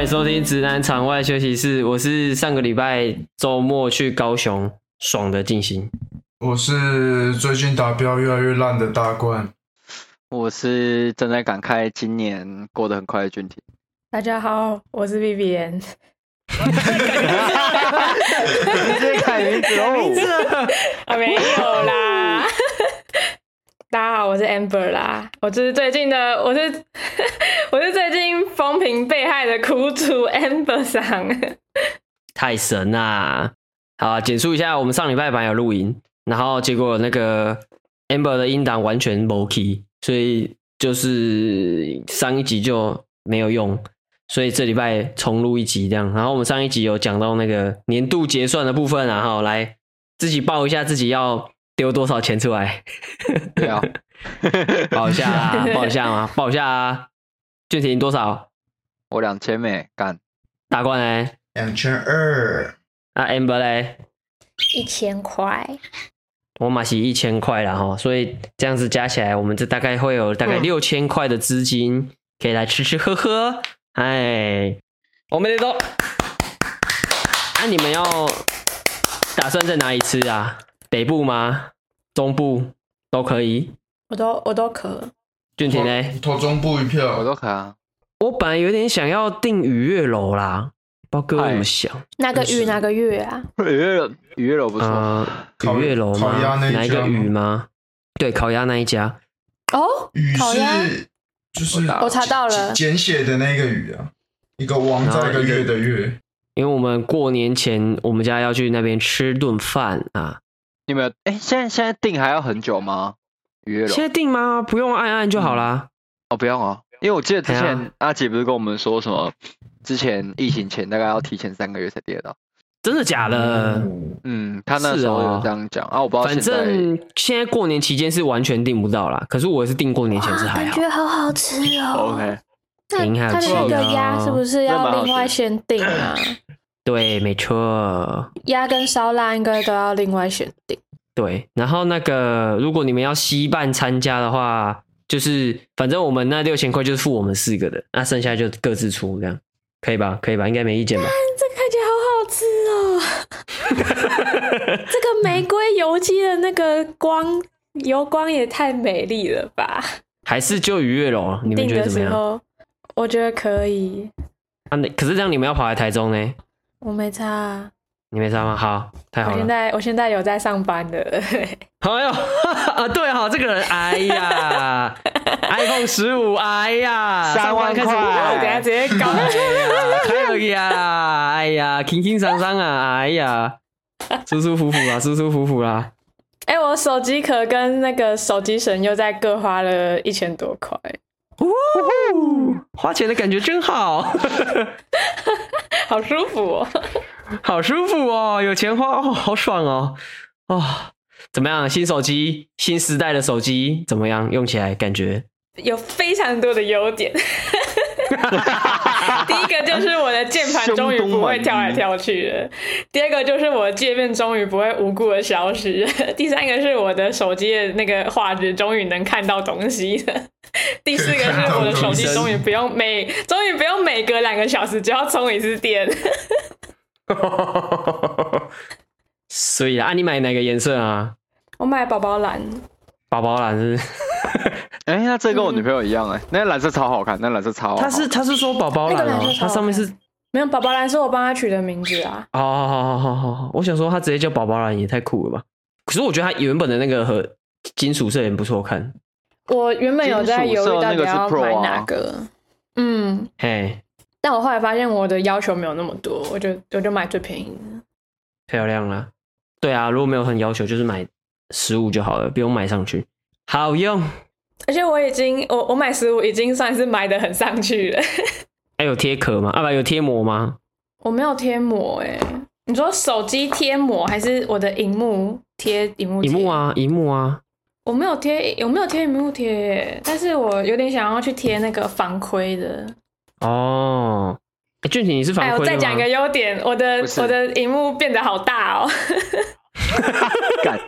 欢迎收听直男场外休息室，我是上个礼拜周末去高雄爽的静心，我是最近达标越来越烂的大冠，我是正在感慨今年过得很快的俊廷。大家好，我是 Vivian，直接改名字哦，啊没有啦。大家好，我是 Amber 啦，我就是最近的，我是 我是最近风评被害的苦主 Amber 桑，太神啦！好，简述一下，我们上礼拜本来有录音，然后结果那个 Amber 的音档完全没 key，所以就是上一集就没有用，所以这礼拜重录一集这样。然后我们上一集有讲到那个年度结算的部分，然后来自己报一下自己要。丢多少钱出来？对啊，报一下啊，报一下吗？报一下啊！俊廷多少？我两千美干。大冠呢？两千二。那 Amber 嘞？一千块。我马是一千块了哈，所以这样子加起来，我们这大概会有大概六千块的资金，可以来吃吃喝喝。哎，我们得走。那、啊、你们要打算在哪里吃啊？北部吗？中部都可以，我都我都可。俊廷呢？投中部一票，我都可啊。我本来有点想要订雨月楼啦，不知道各位怎么想？那个雨哪个月啊？雨月楼，雨月楼不错。呃、雨月楼吗？哪一个雨吗？对，烤鸭那一家。哦，烤鸭就是我查到了，简写的那个雨啊，一个王在一个月的月。因为我们过年前，我们家要去那边吃顿饭啊。你们哎，现在现在订还要很久吗？约了？现在订吗？不用按按就好啦。嗯、哦，不用哦，因为我记得之前阿姐不是跟我们说什么，之前疫情前大概要提前三个月才订得到。真的假的？嗯，他那时候有这样讲、哦、啊，我不知道。反正现在过年期间是完全订不到啦。可是我是订过年前是还好。感觉好好吃哦。OK，挺好吃。他的那个鸭是不是要另外先订啊？对，没错。鸭跟烧腊应该都要另外选定。对，然后那个，如果你们要携伴参加的话，就是反正我们那六千块就是付我们四个的，那剩下就各自出，这样可以吧？可以吧？应该没意见吧？这看起来好好吃哦！这个玫瑰油鸡的那个光油光也太美丽了吧？还是就愉悦楼？你们觉得怎么样？我觉得可以。啊，那可是这样，你们要跑来台中呢？我没差，你没差吗？好，太好了。我现在我现在有在上班的。哎呦，啊，对哈，这个人，哎呀，iPhone 十五，哎呀，三万块，等下直接搞，可以啊，哎呀，轻轻松松啊，哎呀，舒舒服服啊，舒舒服服啦。哎，我手机壳跟那个手机绳又在各花了一千多块。呜，花钱的感觉真好。好舒服哦，好舒服哦，有钱花哦，好爽哦，哦，怎么样？新手机，新时代的手机怎么样？用起来感觉有非常多的优点。第一个就是我的键盘终于不会跳来跳去了，第二个就是我的界面终于不会无故的消失，第三个是我的手机的那个画质终于能看到东西了。第四个是我的手机终于不用每终于不用每隔两个小时就要充一次电。所以啊，你买哪个颜色啊？我买宝宝蓝。宝宝蓝是？哎、欸，那这跟我女朋友一样哎、欸，那个蓝色超好看，那蓝色超好看。他是他是说宝宝蓝哦，它上面是没有宝宝蓝，是我帮他取的名字啊。哦，好好好好好，我想说他直接叫宝宝蓝也太酷了吧？可是我觉得他原本的那个和金属色也不错看。我原本有在犹豫到底要买哪个，个啊、嗯，嘿，但我后来发现我的要求没有那么多，我就我就买最便宜的。漂亮啦。对啊，如果没有很要求，就是买十五就好了，不用买上去，好用。而且我已经，我我买十五已经算是买的很上去了。还有贴壳吗？啊不，有贴膜吗？我没有贴膜哎。你说手机贴膜还是我的荧幕贴荧幕？荧幕啊，荧幕啊。我没有贴，有没有贴荧幕贴？但是我有点想要去贴那个防窥的。哦，欸、俊廷你是防窥？我再讲一个优点，我的我的荧幕变得好大哦。干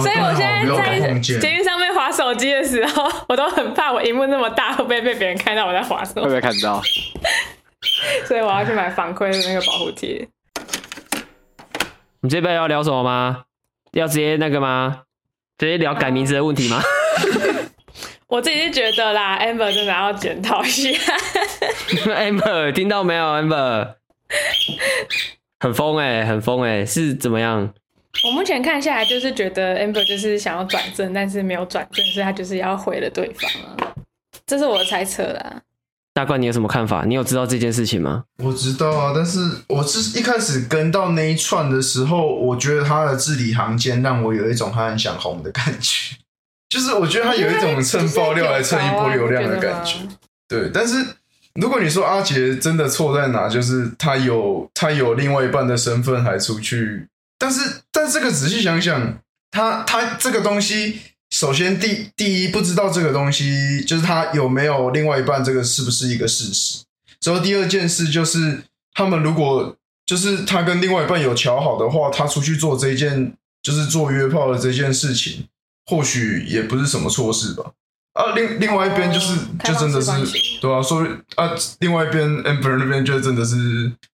所以我现在在捷运上面划手机的时候，我都很怕我荧幕那么大会不会被别人看到我在划手机？会不会看到？所以我要去买防窥的那个保护贴。你这边要聊什么吗？要直接那个吗？直接聊改名字的问题吗？我自己是觉得啦，Amber 真的要检讨一下。Amber 听到没有？Amber 很疯哎、欸，很疯哎、欸，是怎么样？我目前看下来就是觉得 Amber 就是想要转正，但是没有转正，所以他就是要毁了对方啊。这是我的猜测啦。大冠，你有什么看法？你有知道这件事情吗？我知道啊，但是我是一开始跟到那一串的时候，我觉得他的字里行间让我有一种他很想红的感觉，就是我觉得他有一种蹭爆料来蹭一波流量的感觉。对，但是如果你说阿杰真的错在哪，就是他有他有另外一半的身份还出去，但是但这个仔细想想，他他这个东西。首先第，第一不知道这个东西，就是他有没有另外一半，这个是不是一个事实？之后第二件事就是，他们如果就是他跟另外一半有乔好的话，他出去做这件，就是做约炮的这件事情，或许也不是什么错事吧。啊，另另外一边就是，就真的是，对啊，所以啊，另外一边 Amber 那边就真的是，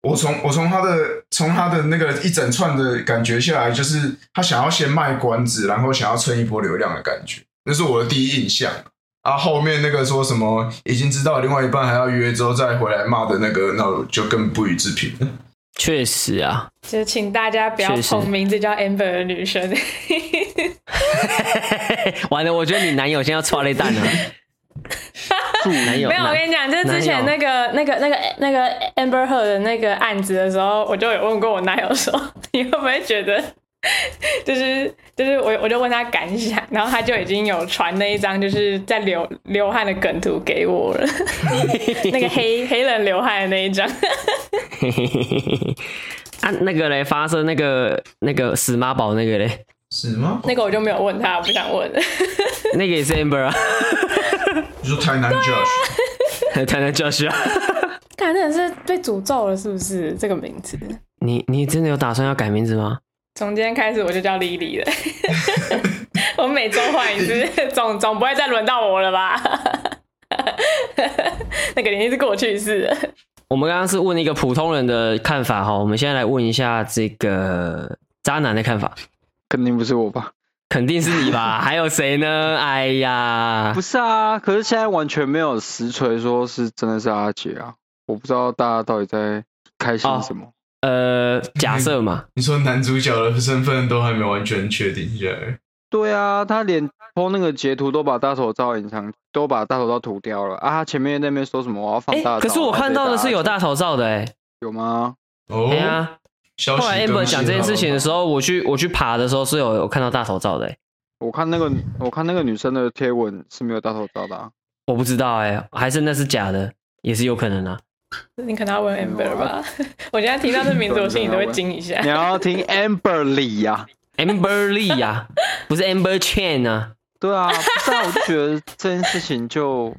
我从我从他的从他的那个一整串的感觉下来，就是他想要先卖关子，然后想要蹭一波流量的感觉，那是我的第一印象。啊，后面那个说什么已经知道另外一半还要约之后再回来骂的那个，那我就更不予置评了。确实啊，就请大家不要捧名字叫 Amber 的女生。完了，我觉得你男友现在要剉咧蛋了。男友没有，我跟你讲，就是之前那个、那个、那个、那个 Amber Heard 的那个案子的时候，我就有问过我男友说，你会不会觉得，就是就是我我就问他感想，然后他就已经有传那一张就是在流流汗的梗图给我了，那个黑黑人流汗的那一张。啊，那个嘞，发生那个那个死妈宝那个嘞。死吗？那个我就没有问他，我不想问。那个也是 Amber 啊。你说台南 Josh，台南 Josh 啊。看，真的是被诅咒了，是不是这个名字？你你真的有打算要改名字吗？从今天开始我就叫 Lily 了。我每周换一次，总总不会再轮到我了吧？那个已经是过去式了。我们刚刚是问一个普通人的看法哈，我们现在来问一下这个渣男的看法。肯定不是我吧？肯定是你吧？还有谁呢？哎呀，不是啊！可是现在完全没有实锤说是真的是阿杰啊！我不知道大家到底在开心什么。哦、呃，假设嘛，你说男主角的身份都还没完全确定下来。对啊，他连 po 那个截图都把大头照隐藏，都把大头照涂掉了啊！他前面那边说什么我要放大照？可是我看到的是有大头照的哎，有吗？哦，对啊。后来 Amber 讲这件事情的时候，我去我去爬的时候是有有看到大头照的、欸。我看那个我看那个女生的贴文是没有大头照的、啊。我不知道哎、欸，还是那是假的，也是有可能啊。你可能要问 Amber 吧？啊、我现在听到这名字，我心里都会惊一下。你要听 Amber Lee 呀，Amber Lee 呀，不是 Amber Chan 啊？对啊，但我就觉得这件事情就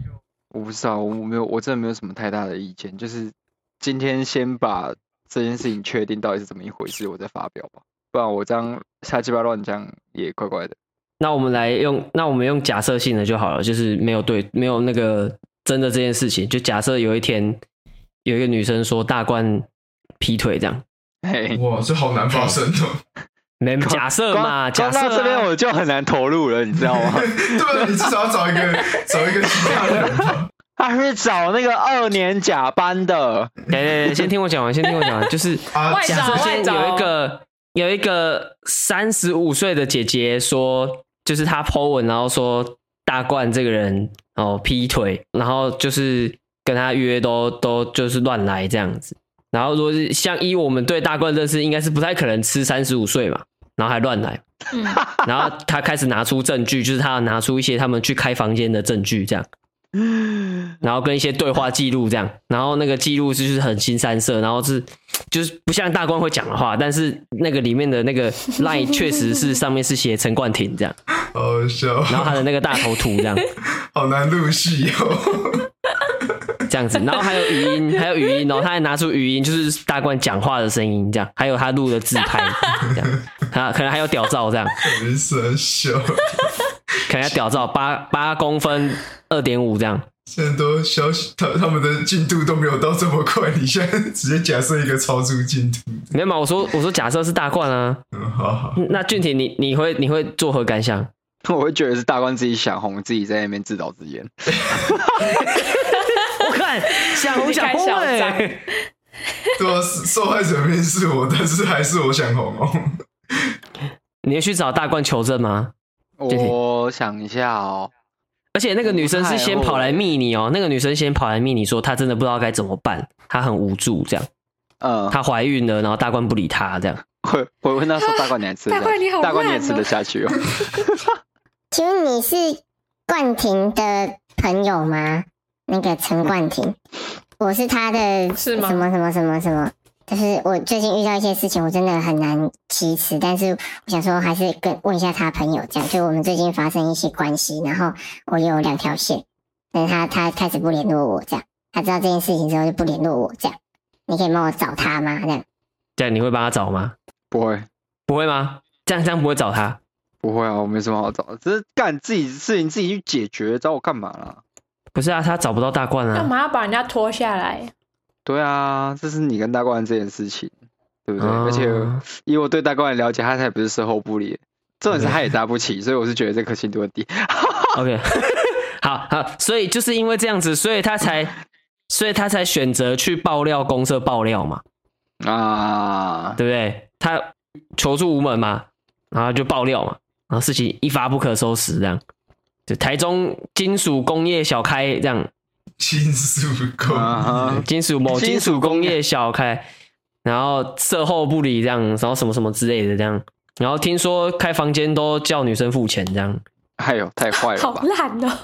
我不知道，我没有，我真的没有什么太大的意见，就是今天先把。这件事情确定到底是怎么一回事，我再发表吧，不然我这样瞎鸡巴乱讲也怪怪的。那我们来用，那我们用假设性的就好了，就是没有对，没有那个真的这件事情，就假设有一天有一个女生说大冠劈腿这样，嘿，哇，这好难发生哦。没假设嘛，假设、啊、这边我就很难投入了，你知道吗？对啊，你至少要找一个 找一个其他人。他是找那个二年甲班的。对对对，先听我讲完，先听我讲完。就是假设先有一个有一个三十五岁的姐姐说，就是她 po 文，然后说大冠这个人哦劈腿，然后就是跟他约都都就是乱来这样子。然后如果是像依我们对大冠认识，应该是不太可能吃三十五岁嘛，然后还乱来。嗯，然后他开始拿出证据，就是他要拿出一些他们去开房间的证据，这样。然后跟一些对话记录这样，然后那个记录就是很新三色，然后是就是不像大官会讲的话，但是那个里面的那个 line 确实是上面是写陈冠廷这样，好笑。然后他的那个大头图这样，好难入戏哦。这样子，然后还有语音，还有语音哦，他还拿出语音，就是大冠讲话的声音这样，还有他录的自拍 这样，他可能还有屌照这样，没事，笑。可能要屌照八八公分二点五这样，现在都消息，他他们的进度都没有到这么快，你现在直接假设一个超出进度，没有嘛？我说我说假设是大冠啊，嗯，好好。那俊廷你你会你会作何感想？我会觉得是大冠自己想红，自己在那边自导自演。想红想红哎，对啊，受害者明明是我，但是还是我想红哦。你要去找大冠求证吗？我想一下哦，而且那个女生是先跑来密你哦，那个女生先跑来密你说她真的不知道该怎么办，她很无助这样，嗯，她怀孕了，然后大冠不理她这样，会我问她说大冠你还吃得下？大冠你好，大冠你也吃得下去哦？请问你是冠廷的朋友吗？那个陈冠廷，我是他的什么什么什么什么什么。就是我最近遇到一些事情，我真的很难启齿，但是我想说还是跟问一下他朋友这样，就我们最近发生一些关系，然后我有两条线，但是他他开始不联络我这样，他知道这件事情之后就不联络我这样，你可以帮我找他吗？这样，这样你会帮他找吗？不会，不会吗？这样这样不会找他？不会啊，我没什么好找的，只是干自己的事情自己去解决，找我干嘛啦？不是啊，他找不到大冠啊，干嘛要把人家拖下来？对啊，这是你跟大冠这件事情，对不对？哦、而且以我对大冠的了解，他才不是售后不理，重点是他也搭不起，所以我是觉得这可信度很低。OK，好好，所以就是因为这样子，所以他才，所以他才选择去爆料公社爆料嘛，啊，对不对？他求助无门嘛，然后就爆料嘛，然后事情一发不可收拾，这样，就台中金属工业小开这样。金属工业，金属某金属工业。小开，然后售后不理这样，然后什么什么之类的这样，然后听说开房间都叫女生付钱这样，哎呦，太坏了，好烂哦。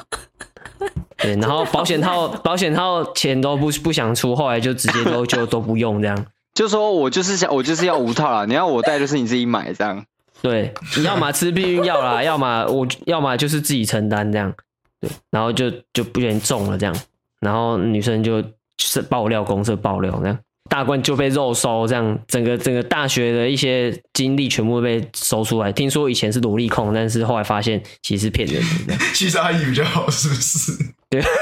对，然后保险套 保险套钱都不不想出，后来就直接都就都不用这样，就说我就是想我就是要无套啦，你要我带就是你自己买这样，对，你要么吃避孕药啦，要么我要么就是自己承担这样，对，然后就就不愿意中了这样。然后女生就是爆料公社爆料，这样大冠就被肉收，这样整个整个大学的一些经历全部被收出来。听说以前是萝莉控，但是后来发现其实是骗人的。其实阿姨比较好，是不是？对。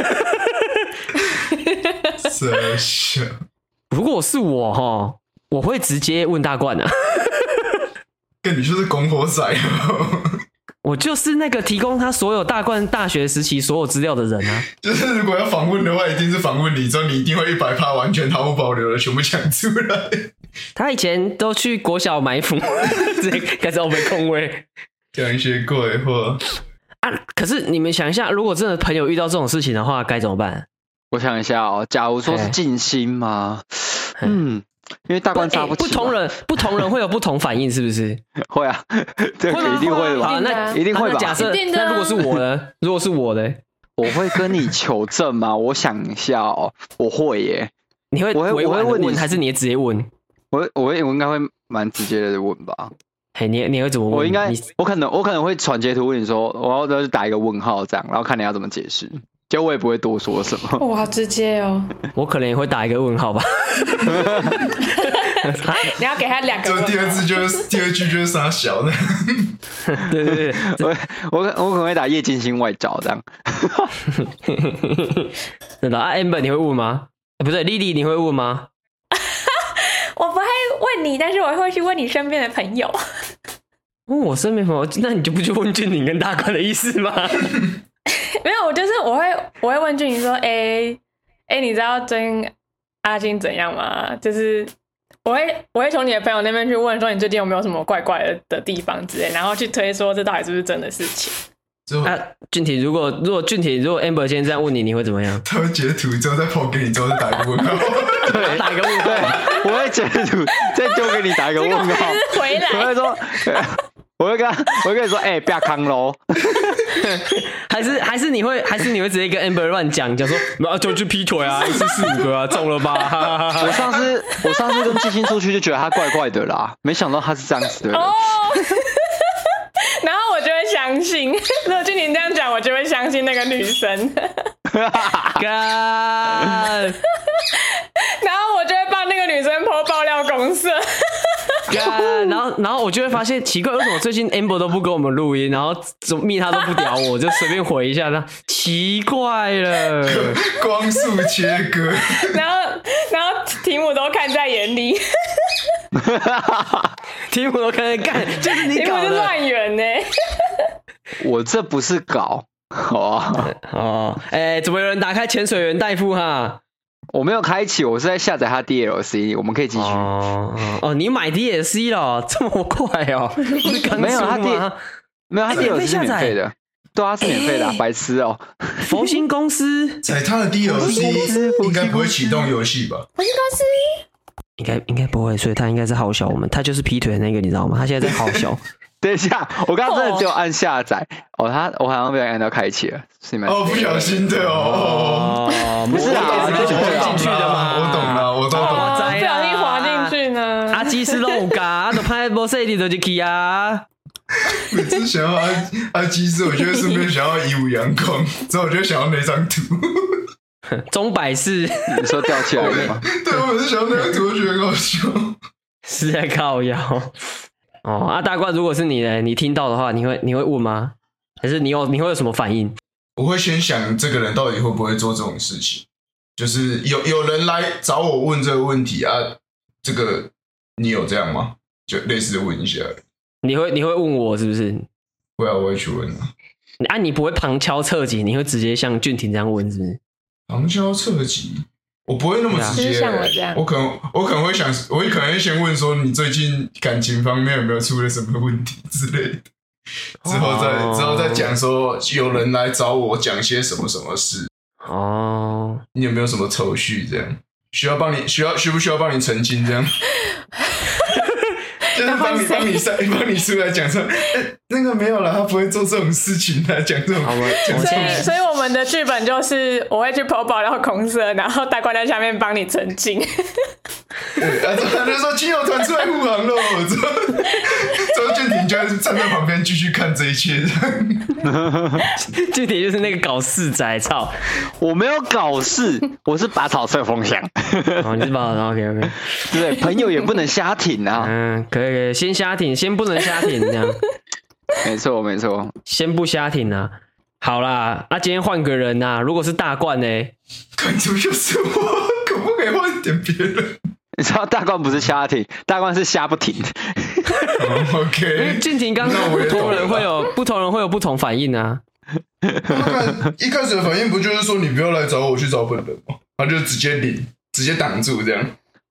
如果是我哈，我会直接问大冠啊。跟你就是拱火仔哦。我就是那个提供他所有大冠大学时期所有资料的人啊！就是如果要访问的话，一定是访问你，之后你一定会一百趴完全毫无保留的全部讲出来。他以前都去国小埋伏，直接开始我没空位讲一些鬼话啊！可是你们想一下，如果真的朋友遇到这种事情的话，该怎么办？我想一下哦，假如说是静心吗？嗯。因为大官差不起不、欸，不同人 不同人会有不同反应，是不是？会啊，这个一定会吧？那一定会吧？假设那如果是我呢？如果是我呢？我会跟你求证吗？我想一下哦，我会耶。你会？我会，我会问你，还是你直接问？我会我会我应该会蛮直接的问吧？嘿，你你会怎么问？我应该我可能我可能会传截图问你说，我要打一个问号这样，然后看你要怎么解释。就我也不会多说什么。哇，直接哦！我可能也会打一个问号吧。你要给他两个。就第二字就是 第二句就是傻小的。对对对，我我我可能会打叶金星外照这样。真的啊，Amber 你会问吗？不对，Lily 你会问吗？我不会问你，但是我会去问你身边的朋友。问我身边朋友，那你就不去问俊宁跟大冠的意思吗？没有，我就是我会我会问俊宇说，哎、欸、哎、欸，你知道真阿金怎样吗？就是我会我会从你的朋友那边去问说，你最近有没有什么怪怪的的地方之类，然后去推说这到底是不是真的事情。啊，俊体，如果如果俊体，如果 Amber 先这样问你，你会怎么样？他会截图之后再抛给你，之后再打一个问号，对，打一个问号。我会截图再丢给你打一个问号，回来，我会说。我会跟他，我会跟你说，哎、欸，不要扛喽。还是还是你会，还是你会直接跟 Amber 乱讲，讲说，那就去劈腿啊，一次四五个啊，中了吧？我上次我上次跟季星出去就觉得他怪怪的啦，没想到他是这样子的人。哦。然后我就会相信，如果听你这样讲，我就会相信那个女生。干。然后我就会帮那个女生 po 爆料公社。然后，然后我就会发现奇怪，为什么最近 Amber 都不跟我们录音，然后怎么密他都不屌我，就随便回一下他，奇怪了，光速切割，然后，然后题目都看在眼里，题目都看在干，就是你搞的，我这不是搞，哦。哦，哎，怎么有人打开潜水员代付哈？我没有开启，我是在下载他 DLC，我们可以继续。哦哦，你买 DLC 了，这么快哦？没有他 D，没有他 DLC 是免费的，对啊，是免费的，欸、白痴哦、喔。佛心公司在他的 DLC 应该不会启动游戏吧？佛心公司应该应该不会，所以他应该是好小我们，他就是劈腿的那个，你知道吗？他现在在好小。等一下，我刚刚真的只有按下载哦，他我好像没有按到开启了，是吗？哦，不小心的哦，不是啊，是进去的吗？我懂了，我都懂了，不小心滑进去呢。阿基斯弄嘎，都拍波塞蒂的就去啊。每次想要阿阿基斯，我觉得顺便想要以武阳光，之后我就想要那张图。钟摆式，你说吊起来的吗？对，我每次想要那张图，我觉得很好笑。是在靠腰。哦，啊大冠，如果是你呢？你听到的话，你会你会问吗？还是你有你会有什么反应？我会先想这个人到底会不会做这种事情。就是有有人来找我问这个问题啊，这个你有这样吗？就类似的问一下。你会你会问我是不是？会啊，我会去问啊。啊，你不会旁敲侧击，你会直接像俊廷这样问是不是？旁敲侧击。我不会那么直接，我，我可能我可能会想，我会可能会先问说，你最近感情方面有没有出了什么问题之类的，之后再、哦、之后再讲说有人来找我讲些什么什么事哦，你有没有什么愁绪这样？需要帮你需要需不需要帮你澄清这样？就是帮你帮你上 帮你出来讲说，欸，那个没有了，他不会做这种事情来讲这种。所以所以我们的剧本就是我会去 po 爆料公社，然后大官在下面帮你澄清。对，然后他就说亲友团出来护航了，之后 周俊廷就站在旁边继续看这一切。俊廷就是那个搞事仔，操！我没有搞事，我是拔草测风向。哦，你是拔草，OK OK。对，朋友也不能瞎挺啊。嗯，可以。可以，先瞎挺，先不能瞎挺，这样。没错，没错，先不瞎挺啊。好啦，那今天换个人呐、啊，如果是大冠呢？感觉就是我，可不可以换点别人？你知道大冠不是瞎挺，大冠是瞎不停。oh, OK。因为俊廷刚刚不同人会有不同人会有不同反应啊。一开始的反应不就是说你不要来找我，我去找本人吗？他就直接领，直接挡住这样。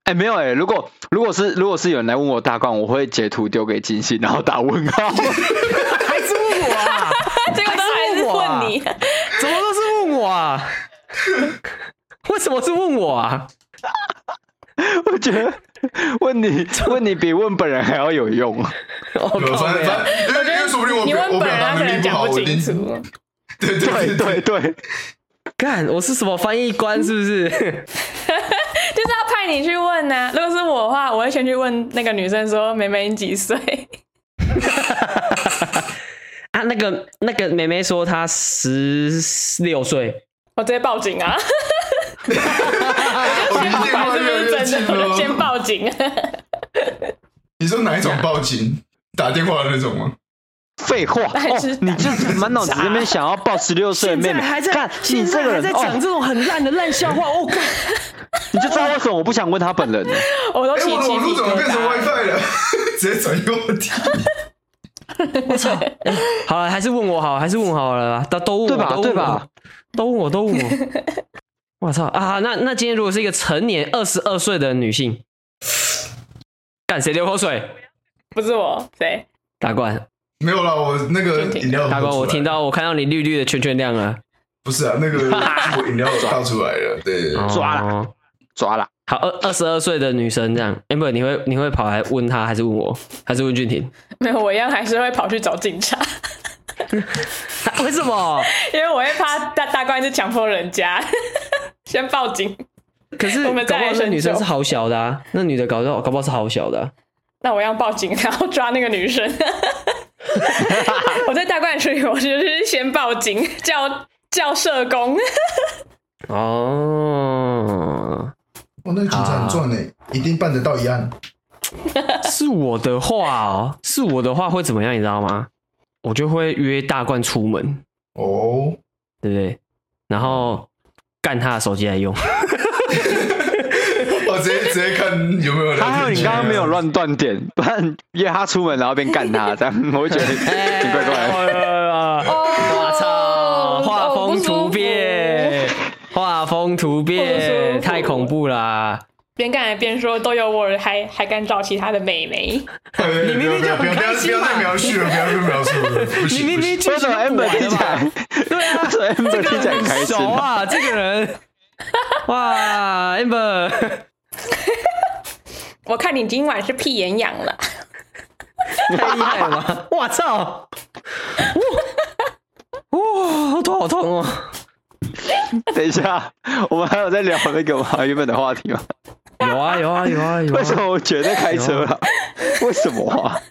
哎、欸，没有哎、欸，如果如果是如果是有人来问我大冠，我会截图丢给金星，然后打问号。还是问我啊？这个都还是问你？怎么都是问我啊？为什么是问我啊？我觉得问你问你比问本人还要有用。我反正反正，因为因为说不定我我表达能力不好，我听出。对对对对，干，我是什么翻译官是不是？就是要派你去问呢、啊。如果是我的话，我会先去问那个女生说：“妹妹你几岁？” 啊，那个那个妹妹说她十六岁，我直接报警啊！我先不管是不是真的，先报警。你说哪一种报警？打电话的那种吗？废话，哦，你就是满脑子里面想要抱十六岁的妹妹，还在看你这个人在讲这种很烂的烂笑话，哦，你就知道为什么我不想问他本人呢？我都起鸡皮疙瘩。我的网络怎么变成 WiFi 了？直接转移问题。我操！好了，还是问我好，还是问好了，都都问我，对吧？对吧？都问我，都问我。我操啊！那那今天如果是一个成年二十二岁的女性，干谁流口水？不是我，谁？大冠。没有啦，我那个饮料大哥，我听到我看到你绿绿的圈圈亮了。不是啊，那个我饮料抓出来了，对，抓了，抓了。好，二二十二岁的女生这样，Amber，你会你会跑来问他，还是问我，还是问俊廷？没有，我一样还是会跑去找警察。为什么？因为我会怕大大官是强迫人家，先报警。可是我们搞不好那女生是好小的啊，那女的搞到搞不好是好小的啊。那我要报警，然后抓那个女生。我在大官处理，我就是先报警，叫叫社工。哦。哦，那个警察很赚呢，一定办得到一案。是我的话哦，是我的话会怎么样？你知道吗？我就会约大冠出门哦，对不对？然后干他的手机来用。我直接直接看有没有人。还好你刚刚没有乱断点，不然约他出门然后边干他，这样 我会觉得挺怪怪的。我操！画风突变。画风突变，太恐怖啦！边干还边说都有我，还还敢找其他的美眉？你明明就很开心嘛！不要再描述了，不要再描述了。你明明就是 Amber 听起来，对啊，Amber 听起来很开心啊！这个人，哇，Amber，我看你今晚是屁眼痒了，太厉害了吗？我操！哇，头好痛哦！等一下，我们还有在聊那个吗？原本的话题吗？有啊有啊有啊有啊！为什么我觉得开车了？为什么啊？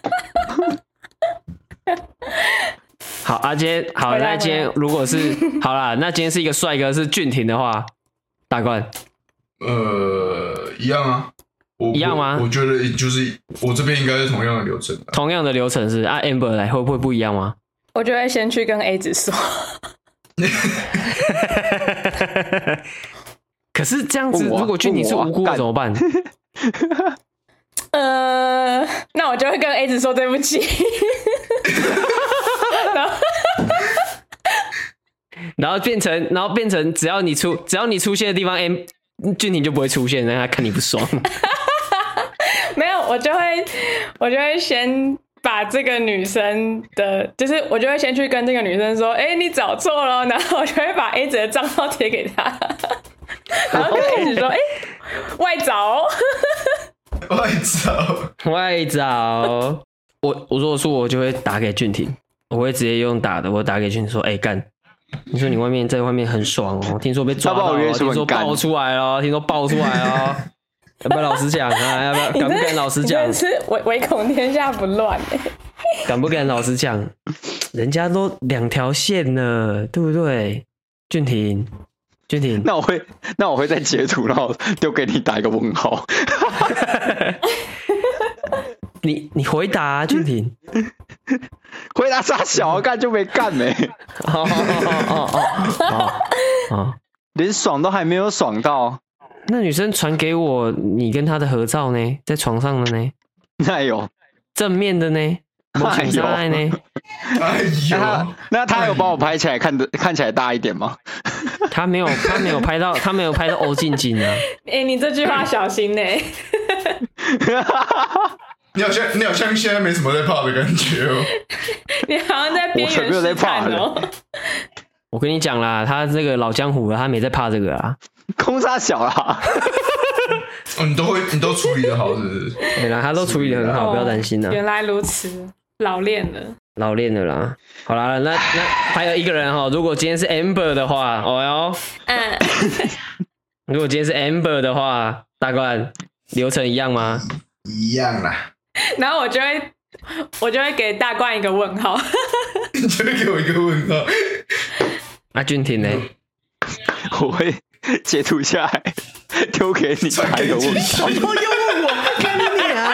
好，阿坚，好，那今天如果是好啦，那今天是一个帅哥是俊廷的话，大冠，呃，一样啊，一样吗？我觉得就是我这边应该是同样的流程，同样的流程是啊，Amber 来会不会不一样吗？我就会先去跟 A 子说。可是这样子，如果俊你是无辜的怎么办？呃，那我就会跟 A 子说对不起。然后，然后变成，然后变成，只要你出，只要你出现的地方，M 俊廷就不会出现，让他看你不爽。没有，我就会，我就会先。把这个女生的，就是我就会先去跟这个女生说，哎、欸，你找错了，然后我就会把 A 子的账号贴给她，然后就开始说，哎、欸，外找，外找，外找，我我如果说我就会打给俊廷，我会直接用打的，我打给俊廷说，哎、欸，干，你说你外面在外面很爽哦，听说被抓到了，听说爆出来了，听说爆出来了。要不要老实讲啊？要不要敢不敢老实讲？是唯唯恐天下不乱。敢不敢老实讲？人家都两条线了，对不对？俊廷，俊廷，那我会，那我会再截图，然后丢给你打一个问号。你你回答啊，俊廷，回答啥小干就没干没。哦哦哦哦哦，连爽都还没有爽到。那女生传给我你跟她的合照呢，在床上的呢？那有正面的呢？那有呢？哎呦，那他有帮我拍起来看的看起来大一点吗？他没有，他没有拍到，他没有拍到欧静静啊！哎、欸，你这句话小心呢、欸！你好像你好像现在没什么在怕的感觉哦。你好像在边缘试探哦。我跟你讲啦，他这个老江湖了，他没在怕这个啊。空杀小啦，哦，你都会，你都处理的好，是不是？对啦，他都处理的很好，哦、不要担心啦。原来如此，老练了，老练了啦。好啦，那那还有一个人哈，如果今天是 Amber 的话，哦哟，嗯，如果今天是 Amber 的话，大冠流程一样吗？一样啦。然后我就会，我就会给大冠一个问号，你 就会给我一个问号。阿俊廷呢？我会截图下来丢给你，还有问号。又问我，跟你啊！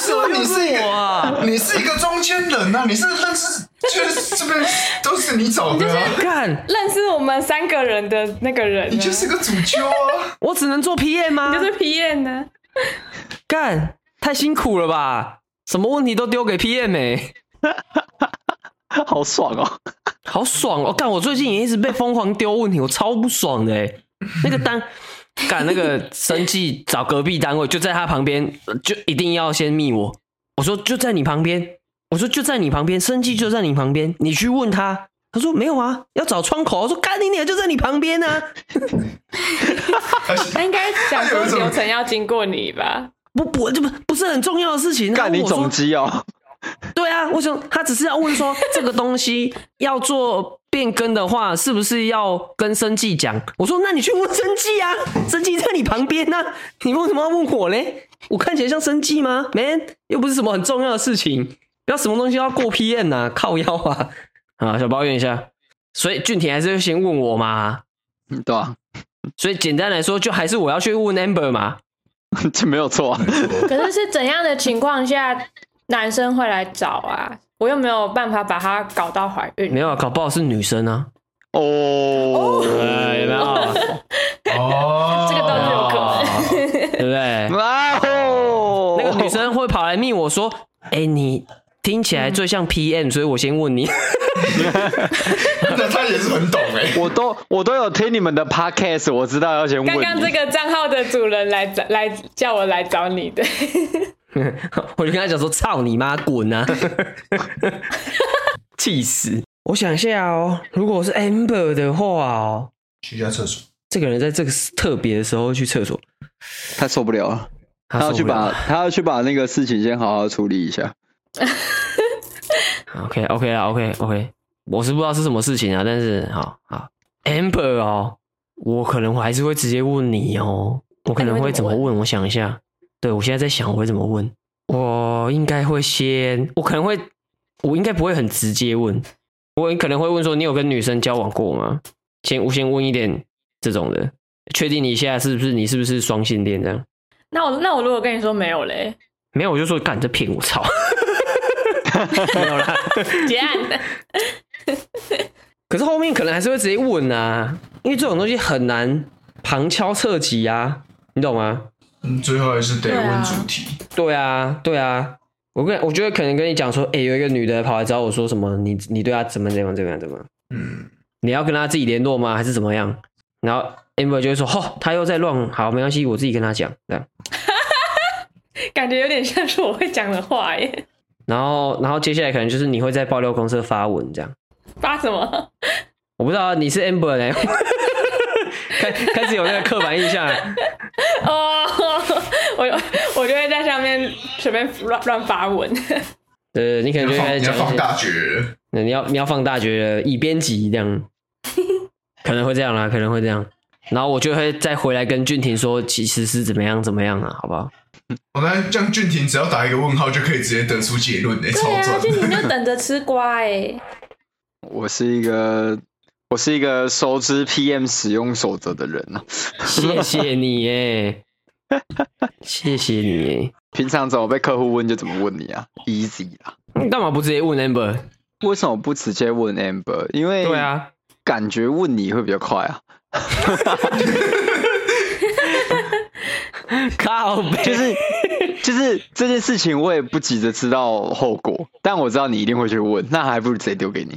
说你是我啊？你是一个中间人啊？你是认识，就是这边都是你找的啊？干，认识我们三个人的那个人，你就是个主揪啊！我只能做 PM 吗？你就是 PM 呢？干，太辛苦了吧？什么问题都丢给 PM 欸。好爽哦，好爽哦！干，我最近也一直被疯狂丢问题，我超不爽的哎。那个单，干那个生气找隔壁单位，就在他旁边，就一定要先密我。我说就在你旁边，我说就在你旁边，生气就在你旁边，你去问他，他说没有啊，要找窗口。我说干你娘，就在你旁边呢、啊。他应该想说流程要经过你吧？不不，这不不是很重要的事情。干你总机哦。对啊，我想他只是要问说这个东西要做变更的话，是不是要跟生计讲？我说那你去问生计啊，生计在你旁边呢、啊，你为什么要问我嘞？我看起来像生计吗？Man，又不是什么很重要的事情，不要什么东西要过 PM 呐、啊，靠腰啊！啊，小抱怨一下，所以俊廷还是会先问我嘛？对啊，所以简单来说，就还是我要去问 Amber 嘛，这没有错啊。可是是怎样的情况下？男生会来找啊，我又没有办法把他搞到怀孕。没有啊，搞不好是女生啊。哦，有没有？哦，这个倒是有可能，对不对？女生会跑来密我说：“哎，你听起来最像 PM，所以我先问你。”那他也是很懂哎，我都我都有听你们的 podcast，我知道要先问。刚刚这个账号的主人来找来叫我来找你的。我就跟他讲说：“操你妈，滚啊！” 气死！我想一下哦，如果是 Amber 的话哦，去下厕所。这个人在这个特别的时候去厕所，他受不了了，他要去把他要去把那个事情先好好处理一下。OK OK 啊 OK OK，我是不知道是什么事情啊，但是好好 Amber 哦，我可能我还是会直接问你哦，我可能会怎么问？我想一下。对，我现在在想我会怎么问，我应该会先，我可能会，我应该不会很直接问，我可能会问说，你有跟女生交往过吗？先我先问一点这种的，确定你现在是不是你是不是双性恋这样？那我那我如果跟你说没有嘞，没有我就说干这骗我操，没有啦，结案的。可是后面可能还是会直接问啊，因为这种东西很难旁敲侧击啊，你懂吗？嗯，最后还是得问主题。对啊，对啊，我跟我觉得可能跟你讲说，哎、欸，有一个女的跑来找我说什么，你你对她怎么怎么怎么怎么？嗯，你要跟她自己联络吗？还是怎么样？然后 Amber 就会说，哦，他又在乱，好，没关系，我自己跟他讲，这样。感觉有点像是我会讲的话耶。然后，然后接下来可能就是你会在爆料公社发文这样。发什么？我不知道，你是 Amber 呢？开开始有那个刻板印象哦，我我就会在上面随便乱乱发文。对，你可能要放大绝，你要你要放大绝，以编辑这样，可能会这样啦，可能会这样。然后我就会再回来跟俊廷说，其实是怎么样怎么样啊，好不好？我那这样俊廷只要打一个问号就可以直接得出结论诶，超赚！俊廷就等着吃瓜哎。我是一个。我是一个熟知 PM 使用守则的人啊，谢谢你耶，谢谢你耶。平常怎么被客户问就怎么问你啊，easy 啊。你干嘛不直接问 Amber？为什么不直接问 Amber？因为对啊，感觉问你会比较快啊。靠北，就是就是这件事情，我也不急着知道后果，但我知道你一定会去问，那还不如直接丢给你。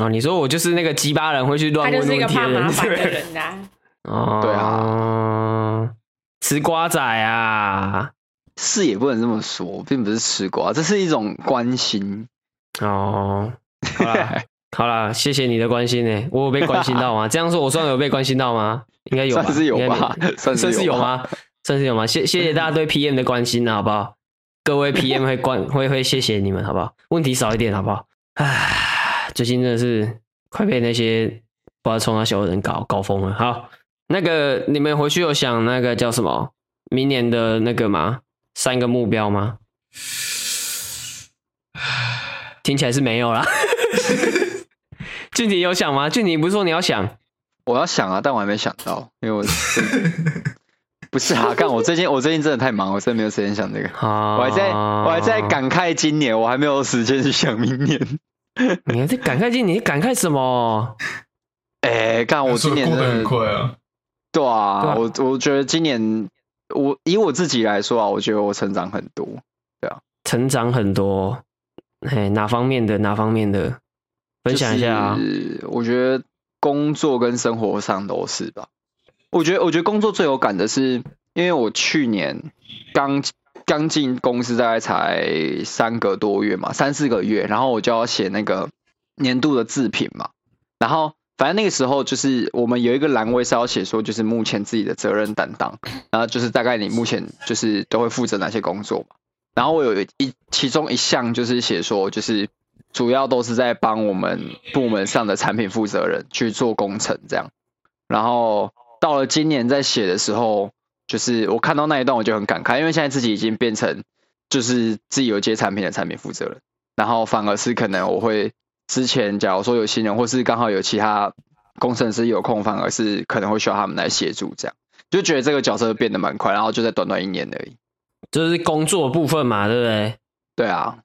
哦，你说我就是那个鸡巴人会去乱问问题的人，他就是一个怕麻烦的人啊。哦，对啊，吃瓜仔啊，是也不能这么说，并不是吃瓜，这是一种关心。哦，好啦，谢谢你的关心呢，我有被关心到吗？这样说，我算有被关心到吗？应该有吧，算是有吧，算是有吗？算是有吗？谢谢谢大家对 PM 的关心，好不好？各位 PM 会关 会会谢谢你们，好不好？问题少一点，好不好？唉，最近真的是快被那些不知道从哪小的人搞搞疯了。好，那个你们回去有想那个叫什么？明年的那个吗？三个目标吗？听起来是没有啦。俊杰有想吗？俊廷不是说你要想？我要想啊，但我还没想到，因为我 不是啊，干我最近我最近真的太忙，我真的没有时间想这个。我还在我还在感慨今年，我还没有时间去想明年。你还在感慨今年？你感慨什么？哎、欸，干我今年真的过得很快啊。对啊，对啊我我觉得今年我以我自己来说啊，我觉得我成长很多。对啊，成长很多。哎，哪方面的？哪方面的？分享一下啊。我觉得工作跟生活上都是吧。我觉得，我觉得工作最有感的是，因为我去年刚刚进公司，大概才三个多月嘛，三四个月，然后我就要写那个年度的自评嘛。然后反正那个时候就是我们有一个栏位是要写说，就是目前自己的责任担当，然后就是大概你目前就是都会负责哪些工作嘛。然后我有一其中一项就是写说，就是主要都是在帮我们部门上的产品负责人去做工程这样。然后到了今年在写的时候，就是我看到那一段我就很感慨，因为现在自己已经变成就是自己有接产品的产品负责人，然后反而是可能我会。之前假如说有新人，或是刚好有其他工程师有空，反而是可能会需要他们来协助，这样就觉得这个角色变得蛮快，然后就在短短一年而已。就是工作部分嘛，对不对？对啊，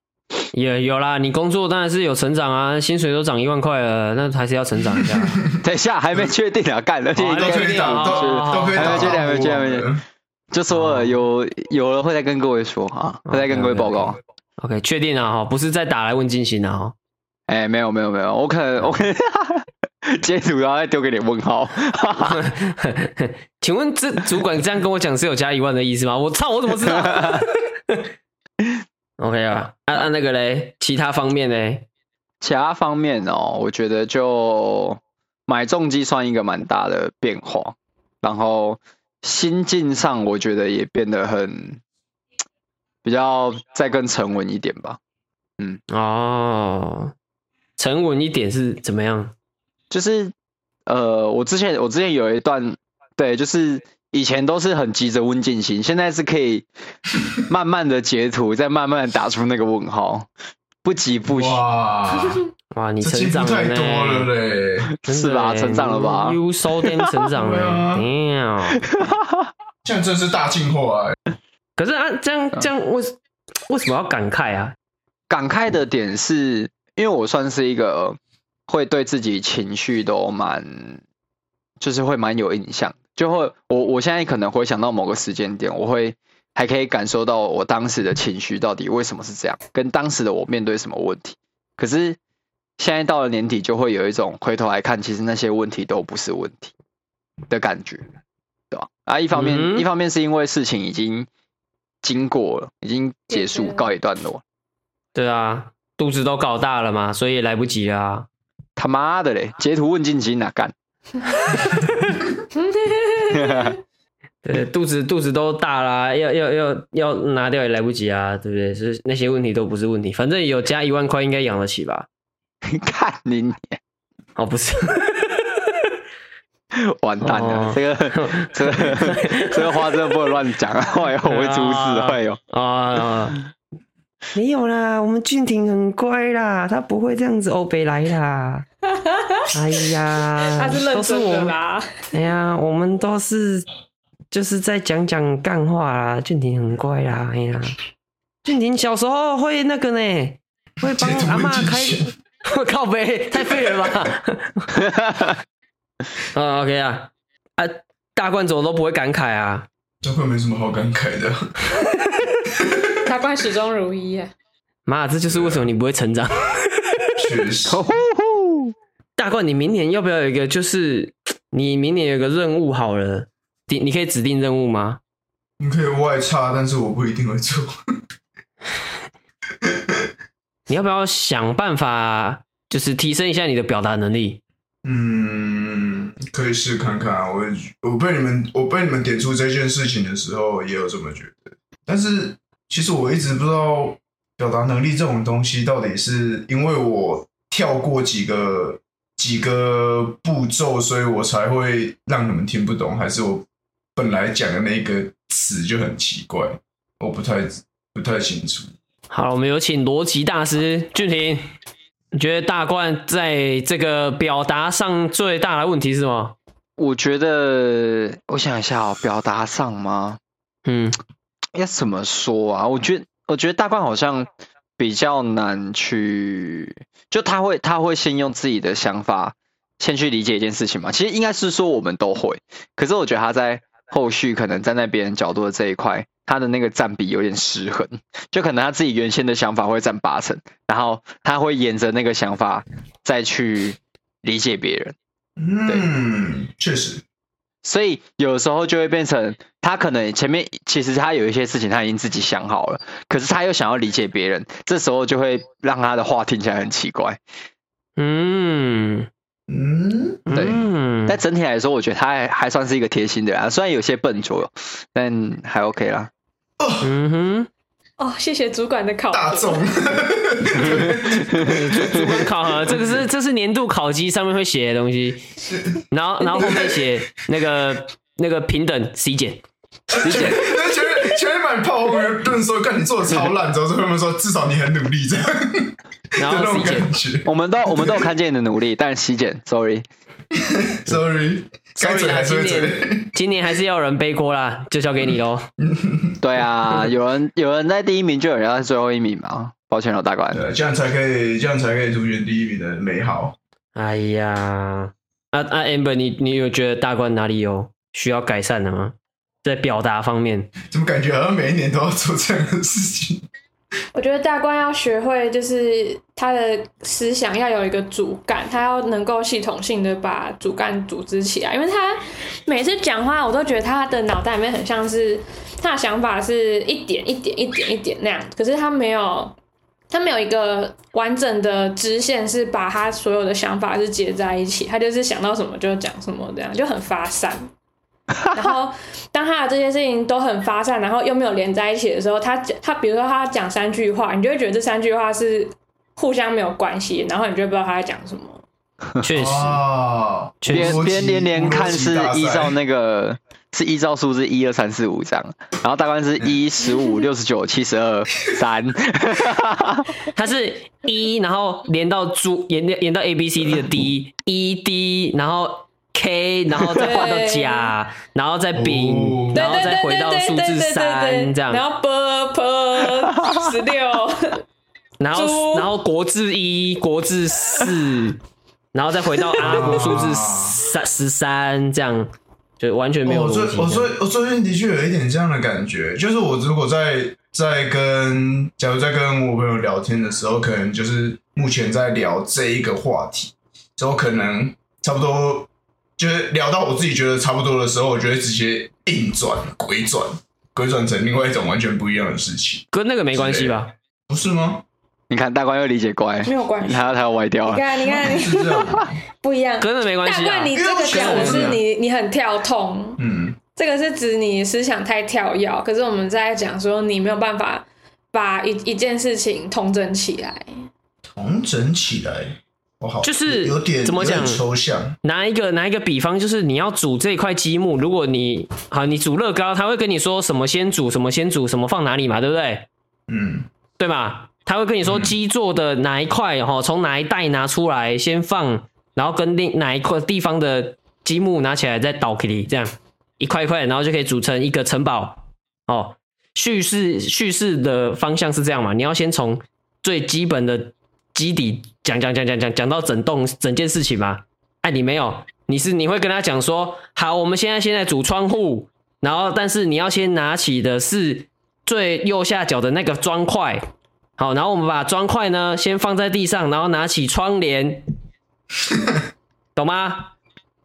也有啦。你工作当然是有成长啊，薪水都涨一万块了，那还是要成长一下。等一下还没确定啊，干了，还没确定，还没确定，还没确定。就说了有有了会再跟各位说啊，会再跟各位报告。OK，确定了哈，不是再打来问进行的哈。哎、欸，没有没有没有，我可能我可能 接主要再丢给你问号。请问这主管这样跟我讲是有加一万的意思吗？我操，我怎么知道？OK 啊，按、啊、按那个嘞，其他方面嘞，其他方面哦，我觉得就买重机算一个蛮大的变化，然后心境上我觉得也变得很比较再更沉稳一点吧。嗯，哦。沉稳一点是怎么样？就是呃，我之前我之前有一段，对，就是以前都是很急着问进行，现在是可以慢慢的截图，再慢慢的打出那个问号，不急不徐。哇哇，你成长太多了嘞，是吧？成长了吧？You so damn 成长了，这样真是大进化哎。可是啊，这样这样为为什么要感慨啊？感慨的点是。因为我算是一个会对自己情绪都蛮，就是会蛮有印象，就会我我现在可能回想到某个时间点，我会还可以感受到我当时的情绪到底为什么是这样，跟当时的我面对什么问题。可是现在到了年底，就会有一种回头来看，其实那些问题都不是问题的感觉，对吧？啊，一方面、嗯、一方面是因为事情已经经过了，已经结束，告一段落。对啊。肚子都搞大了嘛，所以来不及啊！他妈的嘞，截图问进去哪干？对，肚子肚子都大啦，要要要要拿掉也来不及啊，对不对？是那些问题都不是问题，反正有加一万块应该养得起吧？看你，哦，不是，完蛋了，哦、这个这个这个话真的不能乱讲啊，会我会出事，会有啊。没有啦，我们俊廷很乖啦，他不会这样子欧北来啦。哎呀，他是认真的啦。哎呀，我们都是就是在讲讲干话啦。俊廷很乖啦，哎呀，俊廷小时候会那个呢，会帮阿妈开。我 靠北，太废了吧？啊，OK 啊，啊，大冠怎么都不会感慨啊？大冠没什么好感慨的。大冠始终如一啊！妈，这就是为什么你不会成长。确实。大冠，你明年要不要有一个？就是 你明年有个任务好了，你你可以指定任务吗？你可以外插，但是我不一定会做。你要不要想办法，就是提升一下你的表达能力？嗯，可以试看看。我我被你们我被你们点出这件事情的时候，也有这么觉得，但是。其实我一直不知道表达能力这种东西到底是因为我跳过几个几个步骤，所以我才会让你们听不懂，还是我本来讲的那个词就很奇怪，我不太不太清楚。好，我们有请逻辑大师俊廷，你觉得大冠在这个表达上最大的问题是什么？我觉得，我想一下哦，表达上吗？嗯。要怎么说啊？我觉得，我觉得大冠好像比较难去，就他会，他会先用自己的想法先去理解一件事情嘛。其实应该是说我们都会，可是我觉得他在后续可能站在别人角度的这一块，他的那个占比有点失衡，就可能他自己原先的想法会占八成，然后他会沿着那个想法再去理解别人。嗯，确实。所以有时候就会变成他可能前面其实他有一些事情他已经自己想好了，可是他又想要理解别人，这时候就会让他的话听起来很奇怪。嗯，嗯，对。嗯，但整体来说，我觉得他还还算是一个贴心的啦，虽然有些笨拙，但还 OK 啦。嗯哼，哦，谢谢主管的考核。大众，主管考核，这个是这是年度考绩上面会写的东西，然后然后后面写那个那个平等 C 减，C 减，那前面前面把你炮后面盾说，看你做的超烂，之后后面说至少你很努力这样，然后 这种 C 减感觉。我们都我们都有看见你的努力，但是西减，sorry。Sorry，该 嘴，sorry 啦，今还是会嘴。年今年还是要有人背锅啦，就交给你喽。对啊，有人有人在第一名，就有人要在最后一名嘛。抱歉了，大官。对，这样才可以，这样才可以凸显第一名的美好。哎呀，啊啊，Amber，你你有觉得大官哪里有需要改善的吗？在表达方面，怎么感觉好像每一年都要做这样的事情？我觉得大官要学会，就是他的思想要有一个主干，他要能够系统性的把主干组织起来。因为他每次讲话，我都觉得他的脑袋里面很像是他的想法是一点一点一点一点那样，可是他没有他没有一个完整的支线，是把他所有的想法是结在一起。他就是想到什么就讲什么，这样就很发散。然后，当他的这些事情都很发散，然后又没有连在一起的时候，他讲他，比如说他讲三句话，你就会觉得这三句话是互相没有关系，然后你就不知道他在讲什么。确实，哦，别别连连看是依照那个是依照数字一二三四五这样，然后大概是一十五六十九七十二三，它是一，然后连到猪，连连到 A B C D 的 D E D，然后。K，然后再换到甲，然后再丙，然后再回到数字三，这样。然后 b p 十六，然后然后国字一，国字四，然后再回到阿拉伯数字三十三，这样就完全没有我最。我最我最近的确有一点这样的感觉，就是我如果在在跟假如在跟我朋友聊天的时候，可能就是目前在聊这一个话题，之后可能差不多。就是聊到我自己觉得差不多的时候，我就会直接硬转、鬼转、鬼转成另外一种完全不一样的事情，跟那个没关系吧？不是吗？你看大官又理解乖，没有关系，他他要歪掉了。你看，你看，你 不一样，跟那没关系、啊。大官，你这个讲的是你你很跳痛，嗯，这个是指你思想太跳跃。可是我们在讲说你没有办法把一一件事情统整起来，统整起来。就是有点怎么讲抽象，拿一个拿一个比方，就是你要煮这块积木，如果你好，你煮乐高，他会跟你说什么先煮，什么先煮，什么放哪里嘛，对不对？嗯，对吧？他会跟你说基座的哪一块哈，从哪一袋拿出来先放，然后跟另哪一块地方的积木拿起来再倒给你，这样一块一块，然后就可以组成一个城堡。哦，叙事叙事的方向是这样嘛？你要先从最基本的。基底讲讲讲讲讲讲到整栋整件事情吗？哎，你没有，你是你会跟他讲说，好，我们现在现在组窗户，然后但是你要先拿起的是最右下角的那个砖块，好，然后我们把砖块呢先放在地上，然后拿起窗帘，懂吗？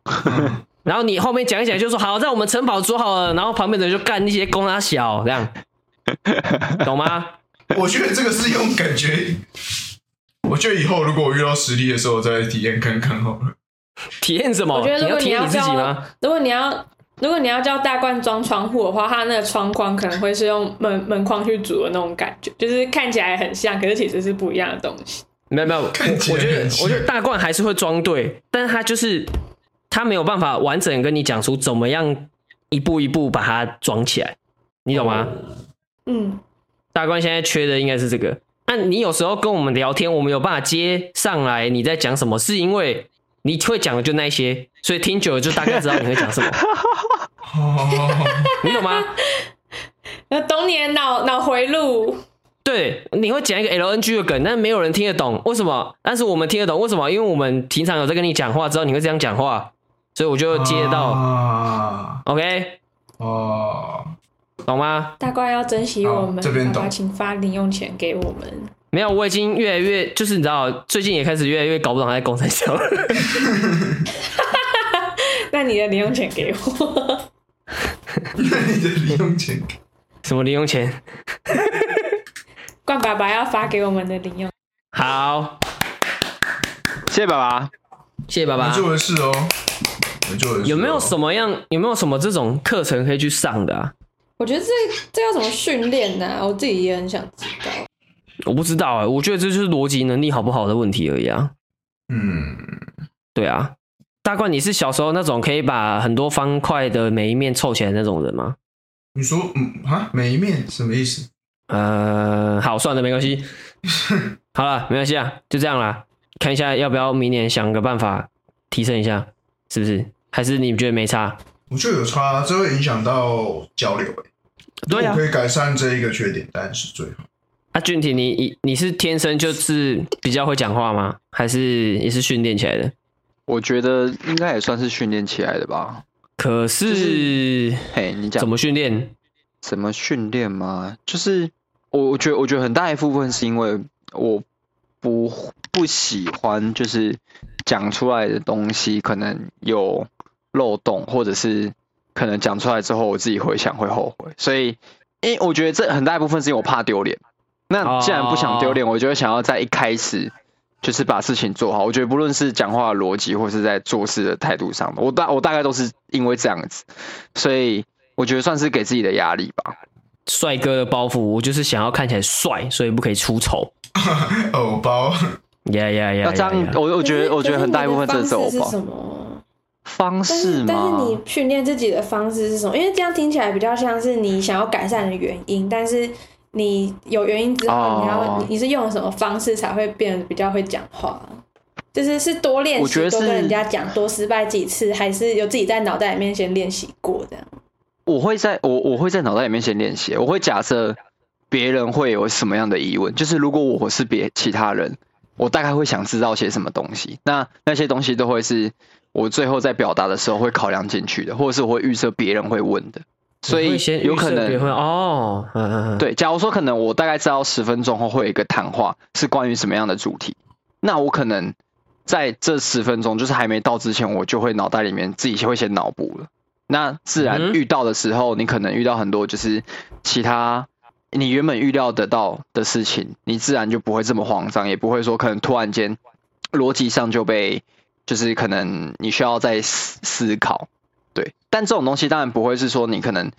然后你后面讲一讲就说好，在我们城堡做好了，然后旁边的人就干那些攻他小这样，懂吗？我觉得这个是用感觉。我觉得以后如果我遇到实力的时候，我再来体验看看好了。体验什么？我觉得如果你要教，如果你要如果你要叫大冠装窗户的话，它那个窗框可能会是用门门框去组的那种感觉，就是看起来很像，可是其实是不一样的东西。没有没有，我觉得我觉得大冠还是会装对，但是他就是他没有办法完整跟你讲出怎么样一步一步把它装起来，你懂吗？嗯，大冠现在缺的应该是这个。那你有时候跟我们聊天，我们有办法接上来你在讲什么？是因为你会讲的就那些，所以听久了就大概知道你会讲什么。你懂吗？要懂你的脑脑回路。对，你会讲一个 LNG 的梗，但是没有人听得懂，为什么？但是我们听得懂，为什么？因为我们平常有在跟你讲话，知道你会这样讲话，所以我就接得到。啊、OK。哦。懂吗？大怪要珍惜我们，这边懂。请发零用钱给我们。没有，我已经越来越，就是你知道，最近也开始越来越搞不懂他在公三小了。那你的零用钱给我。那你的零用钱？什么零用钱？冠爸爸要发给我们的零用。好，谢谢爸爸。谢谢爸爸。没做的事哦，没做的事、哦。有没有什么样？有没有什么这种课程可以去上的啊？我觉得这这要怎么训练呢？我自己也很想知道。我不知道啊，我觉得这就是逻辑能力好不好的问题而已啊。嗯，对啊。大冠，你是小时候那种可以把很多方块的每一面凑起来那种人吗？你说，嗯啊，每一面什么意思？呃，好，算了，没关系。好了，没关系啊，就这样啦。看一下要不要明年想个办法提升一下，是不是？还是你觉得没差？我觉得有差，这会影响到交流。对啊，可以改善这一个缺点，但是最好。啊，俊廷，你你你是天生就是比较会讲话吗？还是也是训练起来的？我觉得应该也算是训练起来的吧。可是，就是、嘿，你讲怎么训练？怎么训练吗？就是我，我觉得，我觉得很大一部分是因为我不不喜欢，就是讲出来的东西可能有漏洞，或者是可能讲出来之后我自己回想会后悔。所以，因为我觉得这很大一部分是因为我怕丢脸。那既然不想丢脸，我就会想要在一开始。就是把事情做好，我觉得不论是讲话的逻辑，或是在做事的态度上，我大我大概都是因为这样子，所以我觉得算是给自己的压力吧。帅哥的包袱，我就是想要看起来帅，所以不可以出丑。偶包，呀呀呀！那这样，我我觉得我觉得很大一部分这是偶包。方式吗？但是你训练自己的方式是什么？因为这样听起来比较像是你想要改善的原因，但是。你有原因之后，你要、oh. 你是用什么方式才会变得比较会讲话？就是是多练习，多跟人家讲，多失败几次，还是有自己在脑袋里面先练习过这样？我会在我我会在脑袋里面先练习，我会假设别人会有什么样的疑问，就是如果我是别其他人，我大概会想知道些什么东西，那那些东西都会是我最后在表达的时候会考量进去的，或者是我会预设别人会问的。所以有可能哦，对，假如说可能我大概知道十分钟后会有一个谈话是关于什么样的主题，那我可能在这十分钟就是还没到之前，我就会脑袋里面自己会先脑补了。那自然遇到的时候，你可能遇到很多就是其他你原本预料得到的事情，你自然就不会这么慌张，也不会说可能突然间逻辑上就被就是可能你需要再思思考。对，但这种东西当然不会是说你可能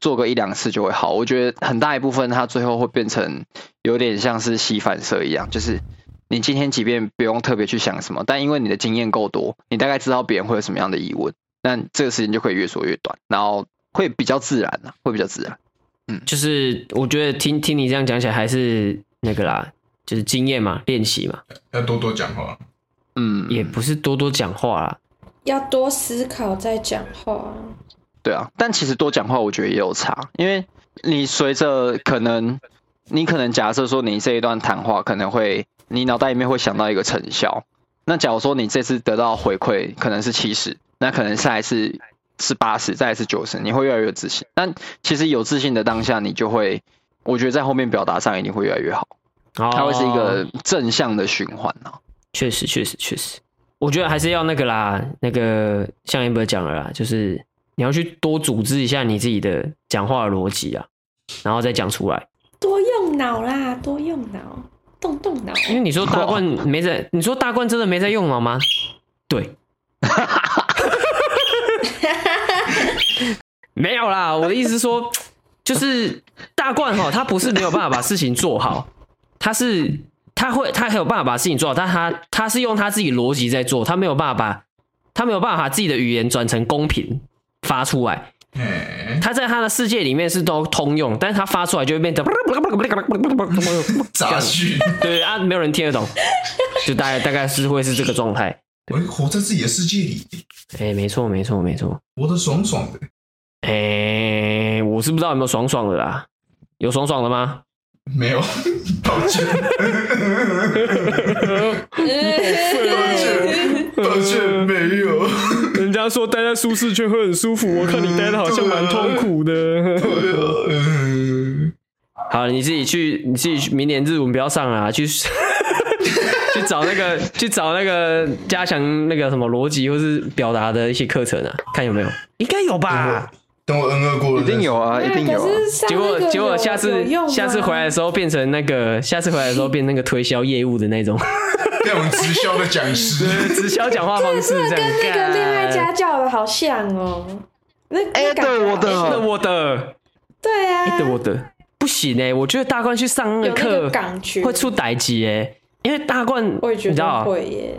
做个一两次就会好。我觉得很大一部分它最后会变成有点像是吸反射一样，就是你今天即便不用特别去想什么，但因为你的经验够多，你大概知道别人会有什么样的疑问，那这个时间就可以越说越短，然后会比较自然了，会比较自然。嗯，就是我觉得听听你这样讲起来还是那个啦，就是经验嘛，练习嘛，要多多讲话。嗯，也不是多多讲话啦。要多思考再讲话。对啊，但其实多讲话，我觉得也有差，因为你随着可能，你可能假设说你这一段谈话可能会，你脑袋里面会想到一个成效。那假如说你这次得到回馈可能是七十，那可能下一次是八十，再一次九十，你会越来越自信。但其实有自信的当下，你就会，我觉得在后面表达上一定会越来越好，它会是一个正向的循环啊。确实，确实，确实。我觉得还是要那个啦，那个像 Amber 讲了啦，就是你要去多组织一下你自己的讲话的逻辑啊，然后再讲出来。多用脑啦，多用脑，动动脑。因为你说大冠没在，你说大冠真的没在用脑吗？对，没有啦。我的意思是说，就是大冠哈，他不是没有办法把事情做好，他是。他会，他还有办法把事情做好，但他他是用他自己逻辑在做，他没有办法把，他没有办法把自己的语言转成公平发出来。他在他的世界里面是都通用，但是他发出来就会变成杂讯。对啊，没有人听得懂，就大概大概是会是这个状态。我活在自己的世界里。哎，没错，没错，没错。活得爽爽的。哎，我是不知道有没有爽爽的啦，有爽爽的吗？没有，抱歉，抱歉，抱歉，没有。人家说待在舒适圈会很舒服，我看你待的好像蛮痛苦的。好，你自己去，你自己去明年日文不要上啊，去 去找那个，去找那个加强那个什么逻辑或是表达的一些课程啊，看有没有，应该有吧。等我 N 二过了，一定有啊，一定有啊。结果结果下次下次回来的时候变成那个，下次回来的时候变那个推销业务的那种。那种直销的讲师，直销讲话方式这样，跟那个恋爱家教的好像哦。那哎，对我的，我的，对啊，对我的，不行哎，我觉得大冠去上那个课会出代志哎，因为大冠，你知道会耶，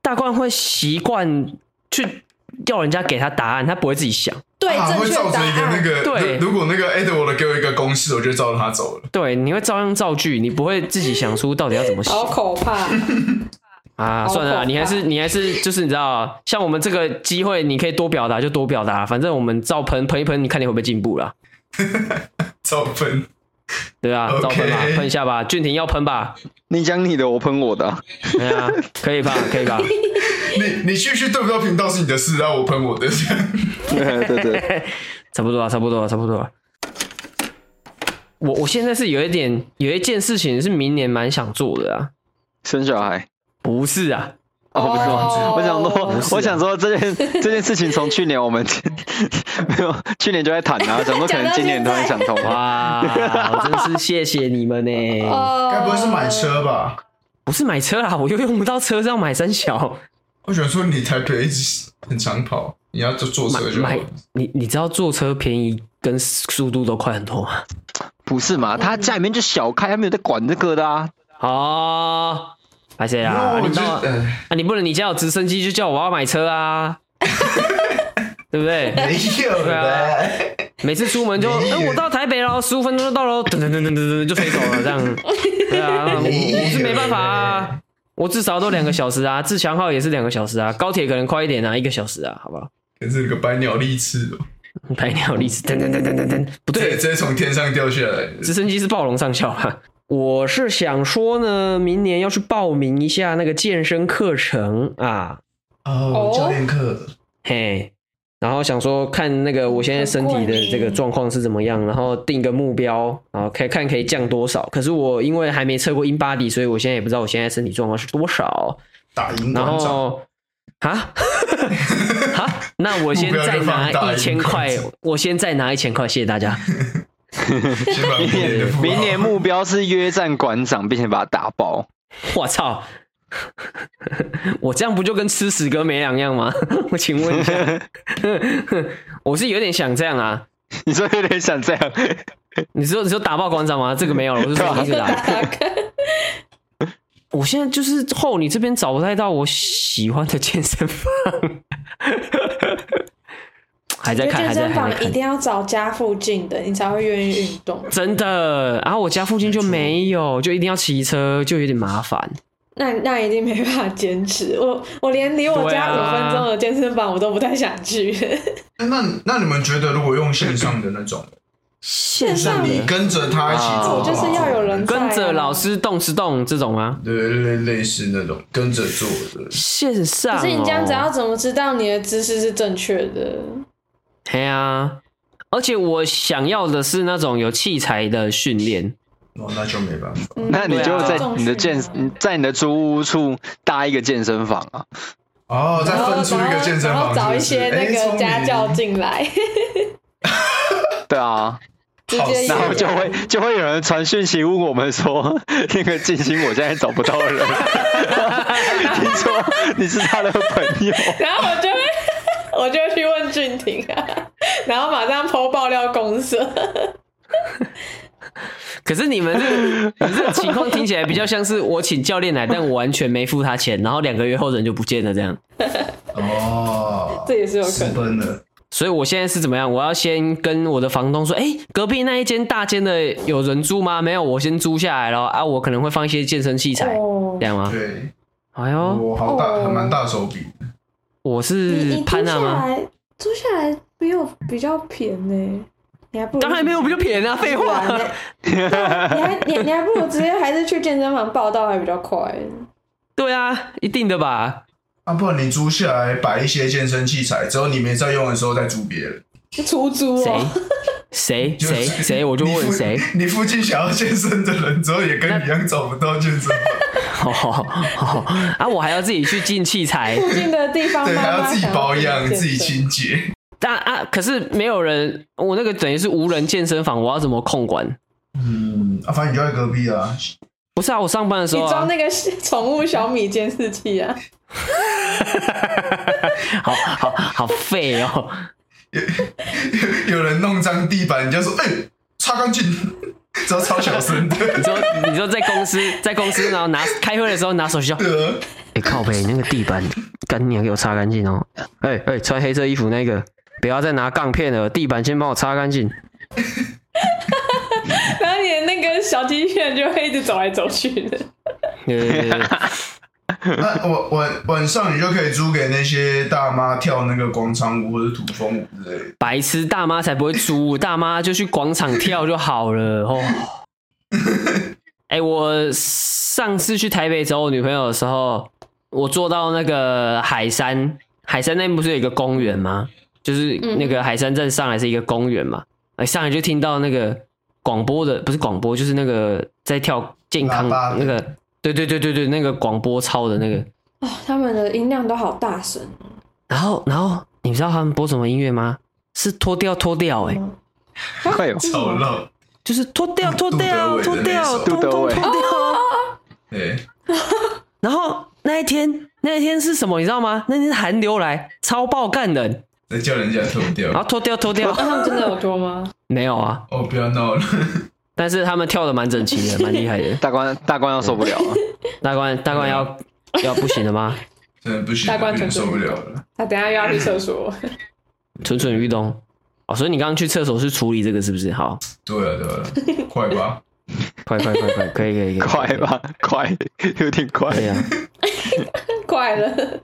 大冠会习惯去要人家给他答案，他不会自己想。对，他会照着一个那个。对，如果那个 Edward 给我一个公式，我就照着他走了。对，你会照样造句，你不会自己想出到底要怎么写。好可怕啊！算了，你还是你还是就是你知道，像我们这个机会，你可以多表达就多表达，反正我们照喷喷一喷，你看你会不会进步啦？照喷，对啊，照喷吧，喷一下吧。俊廷要喷吧？你讲你的，我喷我的。对啊，可以吧？可以吧？你你继续对不对频道是你的事，然后我喷我的，对 对对，差不多啊，差不多啊，差不多啊。我我现在是有一点，有一件事情是明年蛮想做的啊，生小孩？不是啊，哦，不是，我想说，我想说这件 这件事情从去年我们 没有，去年就在谈啊，怎么可能今年突然想通哇？我真是谢谢你们呢。该不会是买车吧？不是买车啦，我又用不到车，是要买三小。我想说，你台北一直很长跑，你要坐坐车就买。你你知道坐车便宜跟速度都快很多吗？不是嘛？他家里面就小开，他没有在管这个的啊。哦，还是啊？你到啊？你不能你家有直升机就叫我要买车啊？对不对？没有对啊。每次出门就，哎，我到台北了，十五分钟就到了，噔噔噔噔噔就飞走了，这样。对啊，我是没办法啊。我至少都两个小时啊，自强号也是两个小时啊，高铁可能快一点啊，一个小时啊，好不好？可是个百鸟立翅哦，百鸟立翅，噔噔噔噔噔噔，不对，直接从天上掉下来，直升机是暴龙上校啊。我是想说呢，明年要去报名一下那个健身课程啊，哦，教练课，嘿。然后想说看那个我现在身体的这个状况是怎么样，然后定个目标，然后可以看可以降多少。可是我因为还没测过 InBody，所以我现在也不知道我现在身体状况是多少。打赢然后啊，哈，那我先再拿一千块，我先再拿一千块，谢谢大家。明年明年目标是约战馆长，并且把他打爆。我操！我这样不就跟吃屎哥没两样吗？我请问一下，我是有点想这样啊。你说有点想这样？你说你说打爆馆长吗？这个没有了，我是说一直打。我现在就是后你这边找不太到我喜欢的健身房，还在看，还在看。健身房一定要找家附近的，你才会愿意运动。真的，然后我家附近就没有，就一定要骑车，就有点麻烦。那那一定没办法坚持，我我连离我家五分钟的健身房我都不太想去。啊、那那你们觉得，如果用线上的那种，线上你跟着他一起做，就是要有人跟着老师动是动这种吗？对，类类似那种跟着做的线上、哦。可是你这样子要怎么知道你的姿势是正确的？对啊，而且我想要的是那种有器材的训练。哦，那就没办法。那你就在你的健，在你的租屋处搭一个健身房啊。哦，再分出一个健身房，找一些那个家教进来。对啊，然后就会就会有人传讯息问我们说，那个静心我现在找不到人。听说你是他的朋友，然后我就会我就去问俊廷啊，然后马上 po 爆料公社。可是你们这个，你这个情况听起来比较像是我请教练来，但我完全没付他钱，然后两个月后人就不见了这样。哦，这也是有可能的。所以我现在是怎么样？我要先跟我的房东说，哎、欸，隔壁那一间大间的有人住吗？没有，我先租下来了啊。我可能会放一些健身器材，哦、这样吗？对。哎呦，我好大，还蛮大手笔。我是潘娜吗？租下来没有比较便宜。你还不如当然没有比较便宜啊！废话，你还你你还不如直接还是去健身房报道还比较快。对啊，一定的吧？啊，不然你租下来摆一些健身器材，之后你没在用的时候再租别人。出租哦？谁 谁谁谁？我就问谁？你附近想要健身的人，之后也跟你一样找不到健身房。好好好啊！我还要自己去进器材，附近的地方对，还要自己保养、自己清洁。但啊，可是没有人，我那个等于是无人健身房，我要怎么控管？嗯，啊，反正你就在隔壁啊。不是啊，我上班的时候、啊，你装那个 宠物小米监视器啊？好好好废哦！有有，人弄脏地板，你就说：“哎、欸，擦干净。”之后超小声的。你说你说在公司在公司，然后拿开会的时候拿手机，哎、欸、靠背，那个地板赶紧给我擦干净哦！哎、欸、哎、欸，穿黑色衣服那个，不要再拿杠片了，地板先帮我擦干净。然后你的那个小机器人就会一直走来走去的。那晚晚晚上你就可以租给那些大妈跳那个广场舞或者土风舞之类的。白痴大妈才不会租，大妈就去广场跳就好了哦。哎、欸，我上次去台北找我女朋友的时候，我坐到那个海山，海山那边不是有一个公园吗？就是那个海山站上来是一个公园嘛，哎，上来就听到那个广播的，不是广播，就是那个在跳健康那个。对对对对对，那个广播操的那个，哦，他们的音量都好大声。然后然后，你知道他们播什么音乐吗？是脱掉脱掉，哎，快有就是脱掉脱掉脱掉，脱掉脱掉。对。然后那一天那一天是什么？你知道吗？那天是寒流来，超爆干的，在叫人家脱掉。然后脱掉脱掉，他们真的有脱吗？没有啊。哦，不要闹了。但是他们跳的蛮整齐的，蛮厉害的。大关大关要受不了 了，大关大关要要不行了吗？真的不行，大关真受不了了。他等下又要去厕所，蠢蠢欲动。哦，所以你刚刚去厕所是处理这个是不是？好，对了对了，快吧，快快快快，可以可以可以，快吧，快，有点快呀，快了，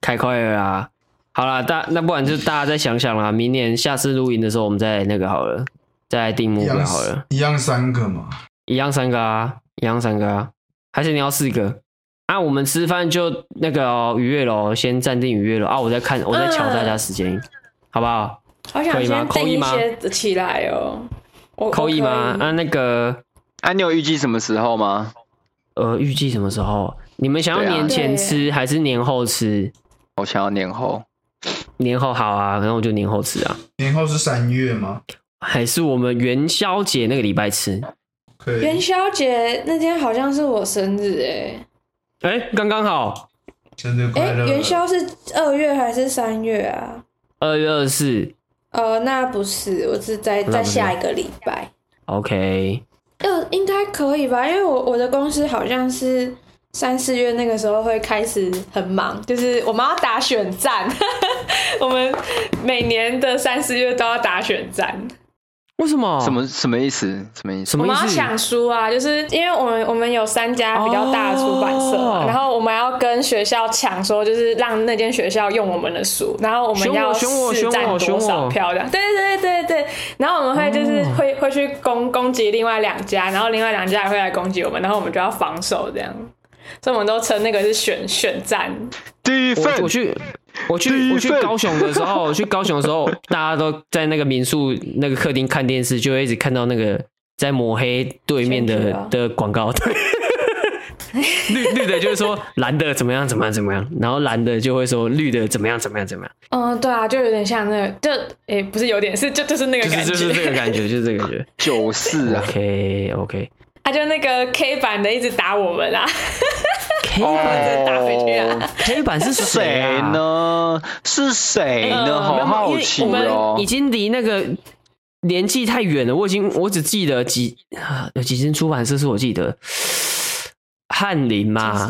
开快了啊！好了，大那不然就大家再想想啦，明年下次录音的时候我们再那个好了。再来定目标好了，一样三个嘛，一样三个啊，一样三个啊，还是你要四个？啊，我们吃饭就那个愉悦楼，先暂定愉悦楼啊，我在看，我在瞧大家时间，嗯、好不好？好想先定一些起来哦，扣一吗？啊，那个，啊，你有预计什么时候吗？呃，预计什么时候？你们想要年前吃还是年后吃？我想要年后，年后好啊，然后我就年后吃啊。年后是三月吗？还是我们元宵节那个礼拜吃？元宵节那天好像是我生日哎，哎，刚刚好，生日快乐！哎，元宵是二月还是三月啊？二月二十四。呃，那不是，我是在在下一个礼拜。OK，呃，应该可以吧？因为我我的公司好像是三四月那个时候会开始很忙，就是我们要打选战，我们每年的三四月都要打选战。为什么？什么什么意思？什么意思？什么？我们要抢书啊！就是因为我们我们有三家比较大的出版社，oh. 然后我们要跟学校抢，说就是让那间学校用我们的书，然后我们要市占多少票这样。对对对对对。然后我们会就是会、oh. 会去攻攻击另外两家，然后另外两家也会来攻击我们，然后我们就要防守这样。所以我们都称那个是选选战。第一份我，我去。我去我去高雄的时候，我去高雄的时候，大家都在那个民宿那个客厅看电视，就会一直看到那个在抹黑对面的的广告。对，绿绿的就是说蓝的怎么样怎么样怎么样，然后蓝的就会说绿的怎么样怎么样怎么样。嗯，对啊，就有点像那个，就诶、欸，不是有点是就就是那个感觉，就是这个感觉，就是这个感觉。就是啊，OK OK。他、啊、就那个 K 版的一直打我们啊，K 版打回去啊，K 版是谁呢？是谁呢？好好奇哦。我们已经离那个年纪太远了，我已经我只记得几有几间出版社是我记得，翰林嘛，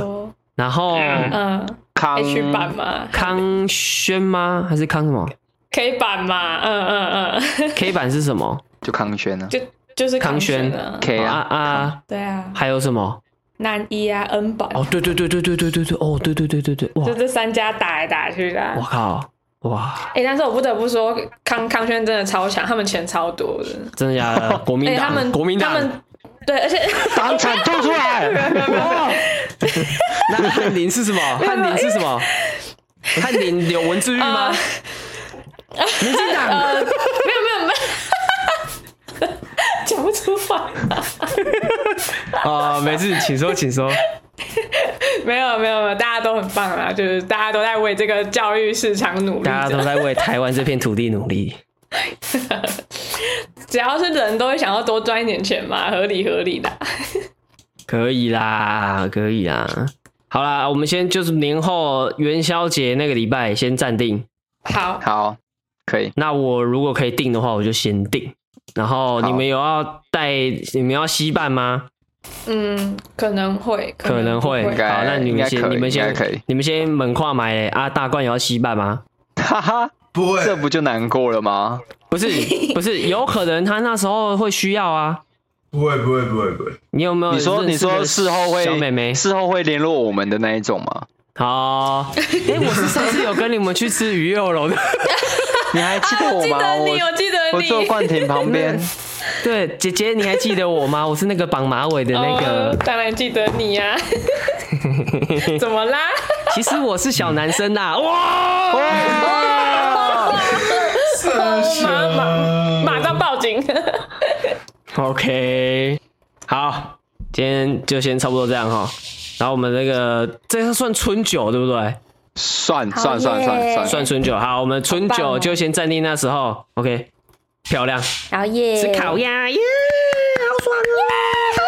然后嗯，康版嘛，康轩吗？还是康什么？K 版嘛，嗯嗯嗯，K 版是什么？就康轩啊，就。就是康轩，K 啊啊，对啊，还有什么？南一啊恩宝。哦，对对对对对对对对，哦，对对对对对，哇！就这三家打来打去的。我靠，哇！哎，但是我不得不说，康康轩真的超强，他们钱超多的。真的假的？国民党，他们国民党，他们对，而且 党产吐出来。那翰林是什么？翰林是什么？翰林有文字狱吗？民进党？讲不出话 啊！没事，请说，请说。没有，没有，没有，大家都很棒啊！就是大家都在为这个教育市场努力，大家都在为台湾这片土地努力。只要是人都会想要多赚一点钱嘛，合理合理的。可以啦，可以啦。好啦，我们先就是年后元宵节那个礼拜先暂定。好，好，可以。那我如果可以定的话，我就先定。然后你们有要带，你们要吸办吗？嗯，可能会，可能会。好，那你们先，你们先，你们先门跨买啊，大冠有要吸办吗？哈哈，不会，这不就难过了吗？不是，不是，有可能他那时候会需要啊。不会，不会，不会，不会。你有没有？你说，你说事后会小妹妹事后会联络我们的那一种吗？好，哎，我是上次有跟你们去吃鱼肉龙的，你还记得我吗？我记得你，我记得你，我坐冠廷旁边。对，姐姐，你还记得我吗？我是那个绑马尾的那个。当然记得你呀。怎么啦？其实我是小男生呐。哇！哇 马马上报警。OK，好，今天就先差不多这样哈。然后我们那个，这个算春酒对不对？算算算算算算春酒。好，我们春酒就先暂定那时候。OK，漂亮。吃烤鸭耶，好爽啊！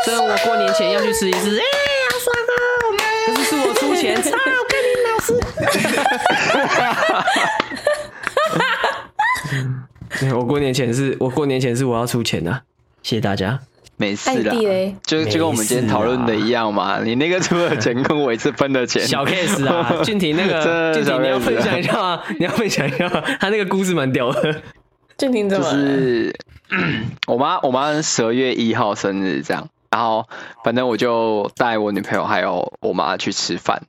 虽然我过年前要去吃一次，哎，好爽啊！可是是我出钱，操，跟你老师。我过年前是我过年前是我要出钱的。谢谢大家，没事的，就就跟我们今天讨论的一样嘛。你那个出的钱跟我一次分的钱，小 case 啊。俊廷那个，俊廷你要分享一下吗？你要分享一下吗？他那个故事蛮屌的。俊廷怎么？就是 我妈，我妈十二月一号生日这样，然后反正我就带我女朋友还有我妈去吃饭，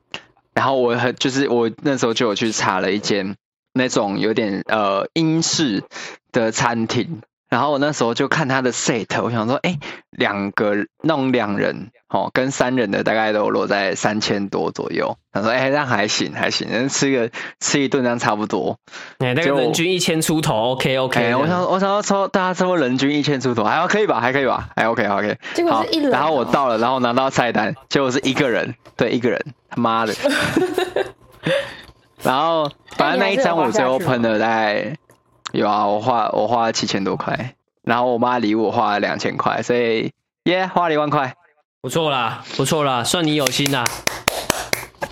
然后我很就是我那时候就有去查了一间那种有点呃英式的餐厅。然后我那时候就看他的 set，我想说，哎，两个那种两人哦，跟三人的大概都落在三千多左右。他说，哎，这样还行还行，能吃个吃一顿这样差不多。哎，那个人均一千出头，OK OK。哎，我想我想要抽大家抽人均一千出头，还可以吧？还可以吧？还 OK OK。结果是一人。然后我到了，然后拿到菜单，结果是一个人，对，一个人，他妈的。然后反正那一张我最后喷了大概。有啊，我花我花了七千多块，然后我妈礼物我花了两千块，所以耶，yeah, 花了一万块，不错啦，不错啦，算你有心啦，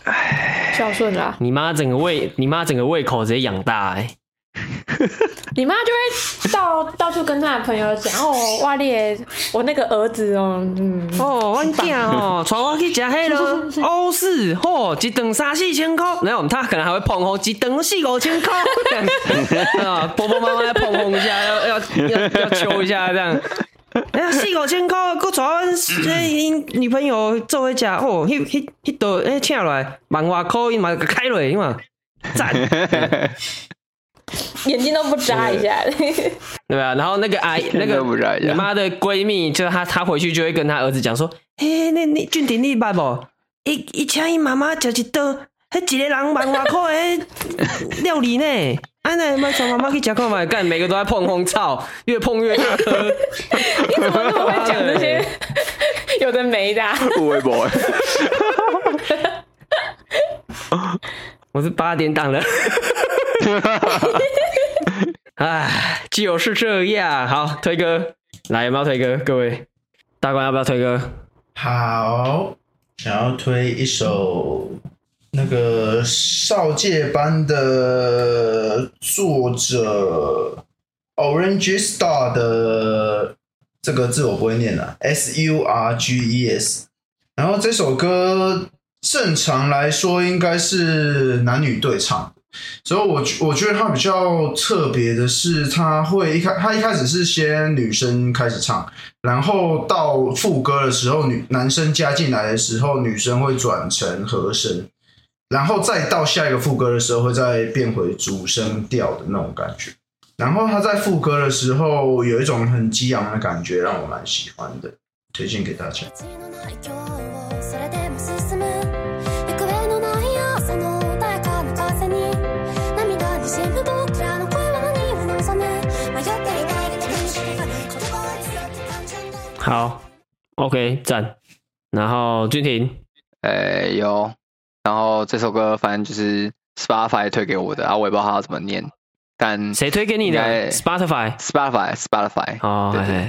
唉，孝顺啦，你妈整个胃，你妈整个胃口直接养大哎、欸。你妈就会到到处跟他的朋友讲哦，哇咧，我那个儿子哦，嗯，哦，我囝哦，带我去吃黑了，欧式，嚯，一顿三四千块，然后他可能还会捧红，一顿四五千块，啊，婆婆妈妈要捧红一下，要要要要求一下这样，哎呀，四五千块，搁带阮因女朋友做伙食，哦，迄迄迄道哎，请来万外块，伊嘛开落，因嘛赞。眼睛都不眨一下，对吧？然后那个阿姨，那个你妈的闺蜜，就她，她回去就会跟她儿子讲说：“嘿，那那俊廷你捌不？一一请伊妈妈吃一顿，迄一个人万外块诶料理呢？啊，那妈带妈妈去吃看嘛？干，每个都在碰碰操，越碰越大颗。你怎么那么会讲这些有的没的？不会不会，我是八点档的。”哈哈哈哎，就是这样。好，推歌，来，有没有推歌？各位大官要不要推歌？好，想要推一首那个少界班的作者 Orange Star 的这个字我不会念了，S U R G E S。然后这首歌正常来说应该是男女对唱。所以我，我我觉得他比较特别的是，他会一开他一开始是先女生开始唱，然后到副歌的时候，女男生加进来的时候，女生会转成和声，然后再到下一个副歌的时候，会再变回主声调的那种感觉。然后他在副歌的时候有一种很激昂的感觉，让我蛮喜欢的，推荐给大家。好，OK，赞。然后俊廷，哎、欸，有。然后这首歌反正就是 Spotify 推给我的，啊，我也不知道他要怎么念。但谁推给你的？Spotify，Spotify，Spotify。哦，对对。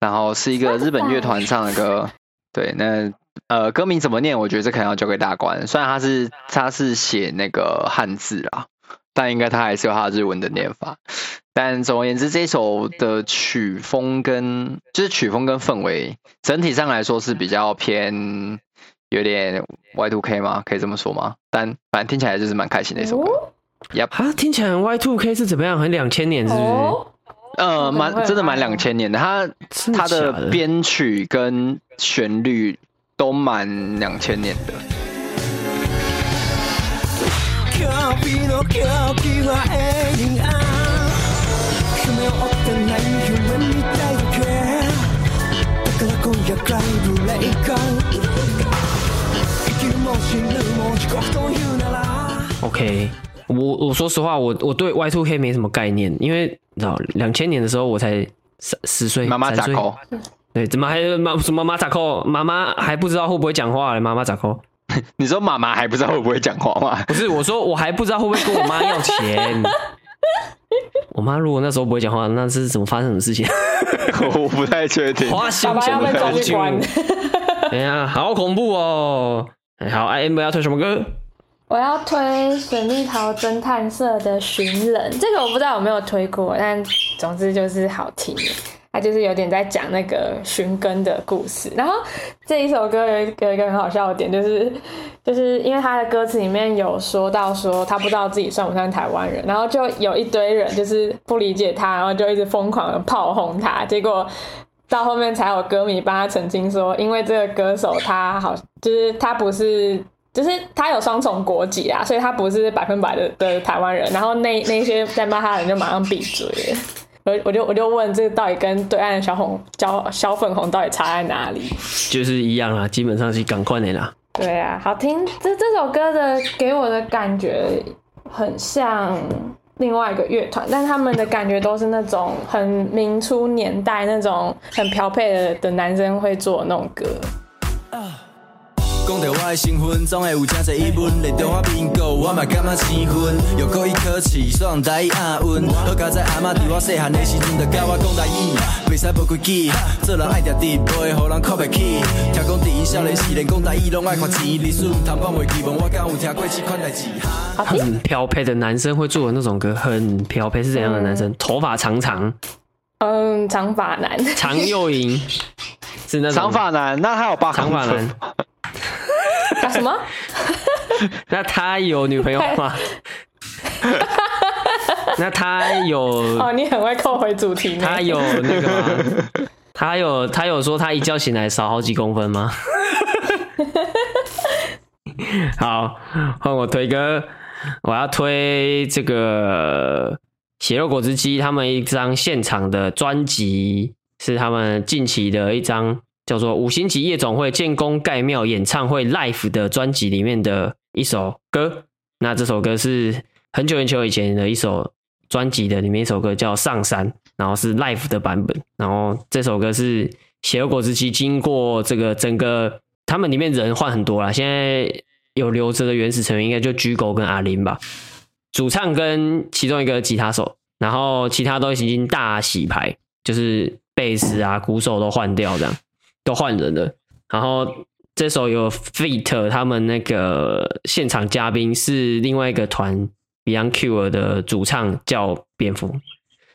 然后是一个日本乐团唱的歌。对，那呃歌名怎么念？我觉得这可能要交给大官。虽然他是他是写那个汉字啊，但应该他还是有他日文的念法。但总而言之，这首的曲风跟就是曲风跟氛围，整体上来说是比较偏有点 Y2K 吗？可以这么说吗？但反正听起来就是蛮开心的一首歌。呀、哦，啊，听起来 Y2K 是怎么样？很两千年是不是？哦呃，蛮真的蛮两千年的，它它的编曲跟旋律都蛮两千年的。OK。我我说实话，我我对 Y Two K 没什么概念，因为你知道，两千年的时候我才十十岁，妈妈咋扣？对，怎么还妈什么妈妈咋扣？妈妈还不知道会不会讲话嘞？妈妈咋扣？你说妈妈还不知道会不会讲话吗？不是，我说我还不知道会不会跟我妈要钱。我妈如果那时候不会讲话，那是怎么发生什么事情？我不太确定。花香钱的感情。哎呀，好恐怖哦！哎，好，I M 要推什么歌？我要推水蜜桃侦探社的《寻人》，这个我不知道有没有推过，但总之就是好听。他就是有点在讲那个寻根的故事。然后这一首歌有一个很好笑的点，就是就是因为他的歌词里面有说到说他不知道自己算不算台湾人，然后就有一堆人就是不理解他，然后就一直疯狂的炮轰他。结果到后面才有歌迷帮他澄清说，因为这个歌手他好就是他不是。就是他有双重国籍啊，所以他不是百分百的的台湾人。然后那那些在骂他的人就马上闭嘴。我我就我就问，这个到底跟对岸的小红小小粉红到底差在哪里？就是一样啦，基本上是赶快的啦。对啊，好听。这这首歌的给我的感觉很像另外一个乐团，但他们的感觉都是那种很明初年代那种很标配的的男生会做的那种歌。讲到我的身份，总会有真侪疑问。连中华民国，我嘛感觉生分。又过一考试，双台亚运。好佳在阿妈伫我细汉的时阵，就教我讲台语。袂使无规矩，做人爱定直，不会互人起。听讲伫因少年时，连讲台语拢爱花钱。历史毋通放袂记，问我敢有听过这款代志？很标配的男生会做的那种歌，很标配是怎样的男生？嗯、头发长长，嗯，长发男，长又 型，是那长发男。那他有八长发男。干什么？那他有女朋友吗？那他有哦，你很会扣回主题。他有那个吗？他有他有说他一觉醒来少好几公分吗？好，换我推歌，我要推这个血肉果汁机他们一张现场的专辑，是他们近期的一张。叫做《五星级夜总会建功盖庙演唱会 Live》的专辑里面的一首歌，那这首歌是很久很久以前的一首专辑的里面一首歌叫《上山》，然后是 Live 的版本，然后这首歌是邪恶果汁机经过这个整个他们里面人换很多啦，现在有留着的原始成员应该就居狗跟阿林吧，主唱跟其中一个吉他手，然后其他都已经大洗牌，就是贝斯啊、鼓手都换掉这样。都换人了，然后这首有 feat 他们那个现场嘉宾是另外一个团 Beyond Cure 的主唱叫蝙蝠，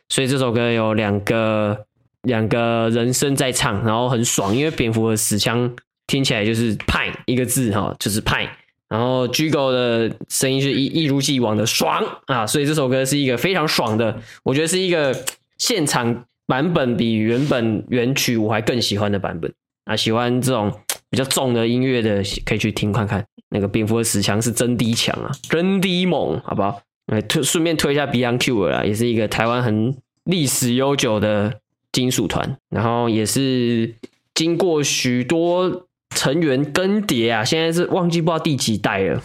所以这首歌有两个两个人声在唱，然后很爽，因为蝙蝠的死腔听起来就是派一个字哈，就是派，然后 Gigo 的声音是一一如既往的爽啊，所以这首歌是一个非常爽的，我觉得是一个现场版本比原本原曲我还更喜欢的版本。啊，喜欢这种比较重的音乐的，可以去听看看。那个蝙蝠的死墙是真低强啊，真低猛，好不好？来推顺便推一下 Beyond Cure 啦，也是一个台湾很历史悠久的金属团，然后也是经过许多成员更迭啊，现在是忘记不知道第几代了。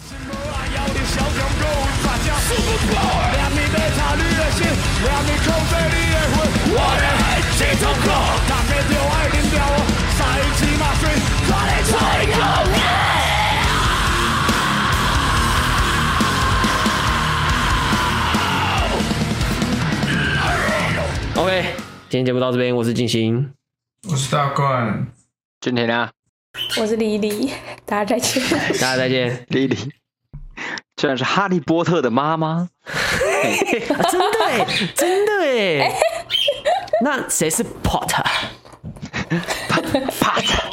OK，今天节目到这边，我是静心，我是大冠，今天呢？我是莉莉，大家再见。大家再见，莉莉，居然是哈利波特的妈妈，啊、真的哎，真的哎。那谁是 Potter.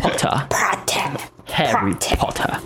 Potter. Potter. Harry Potter.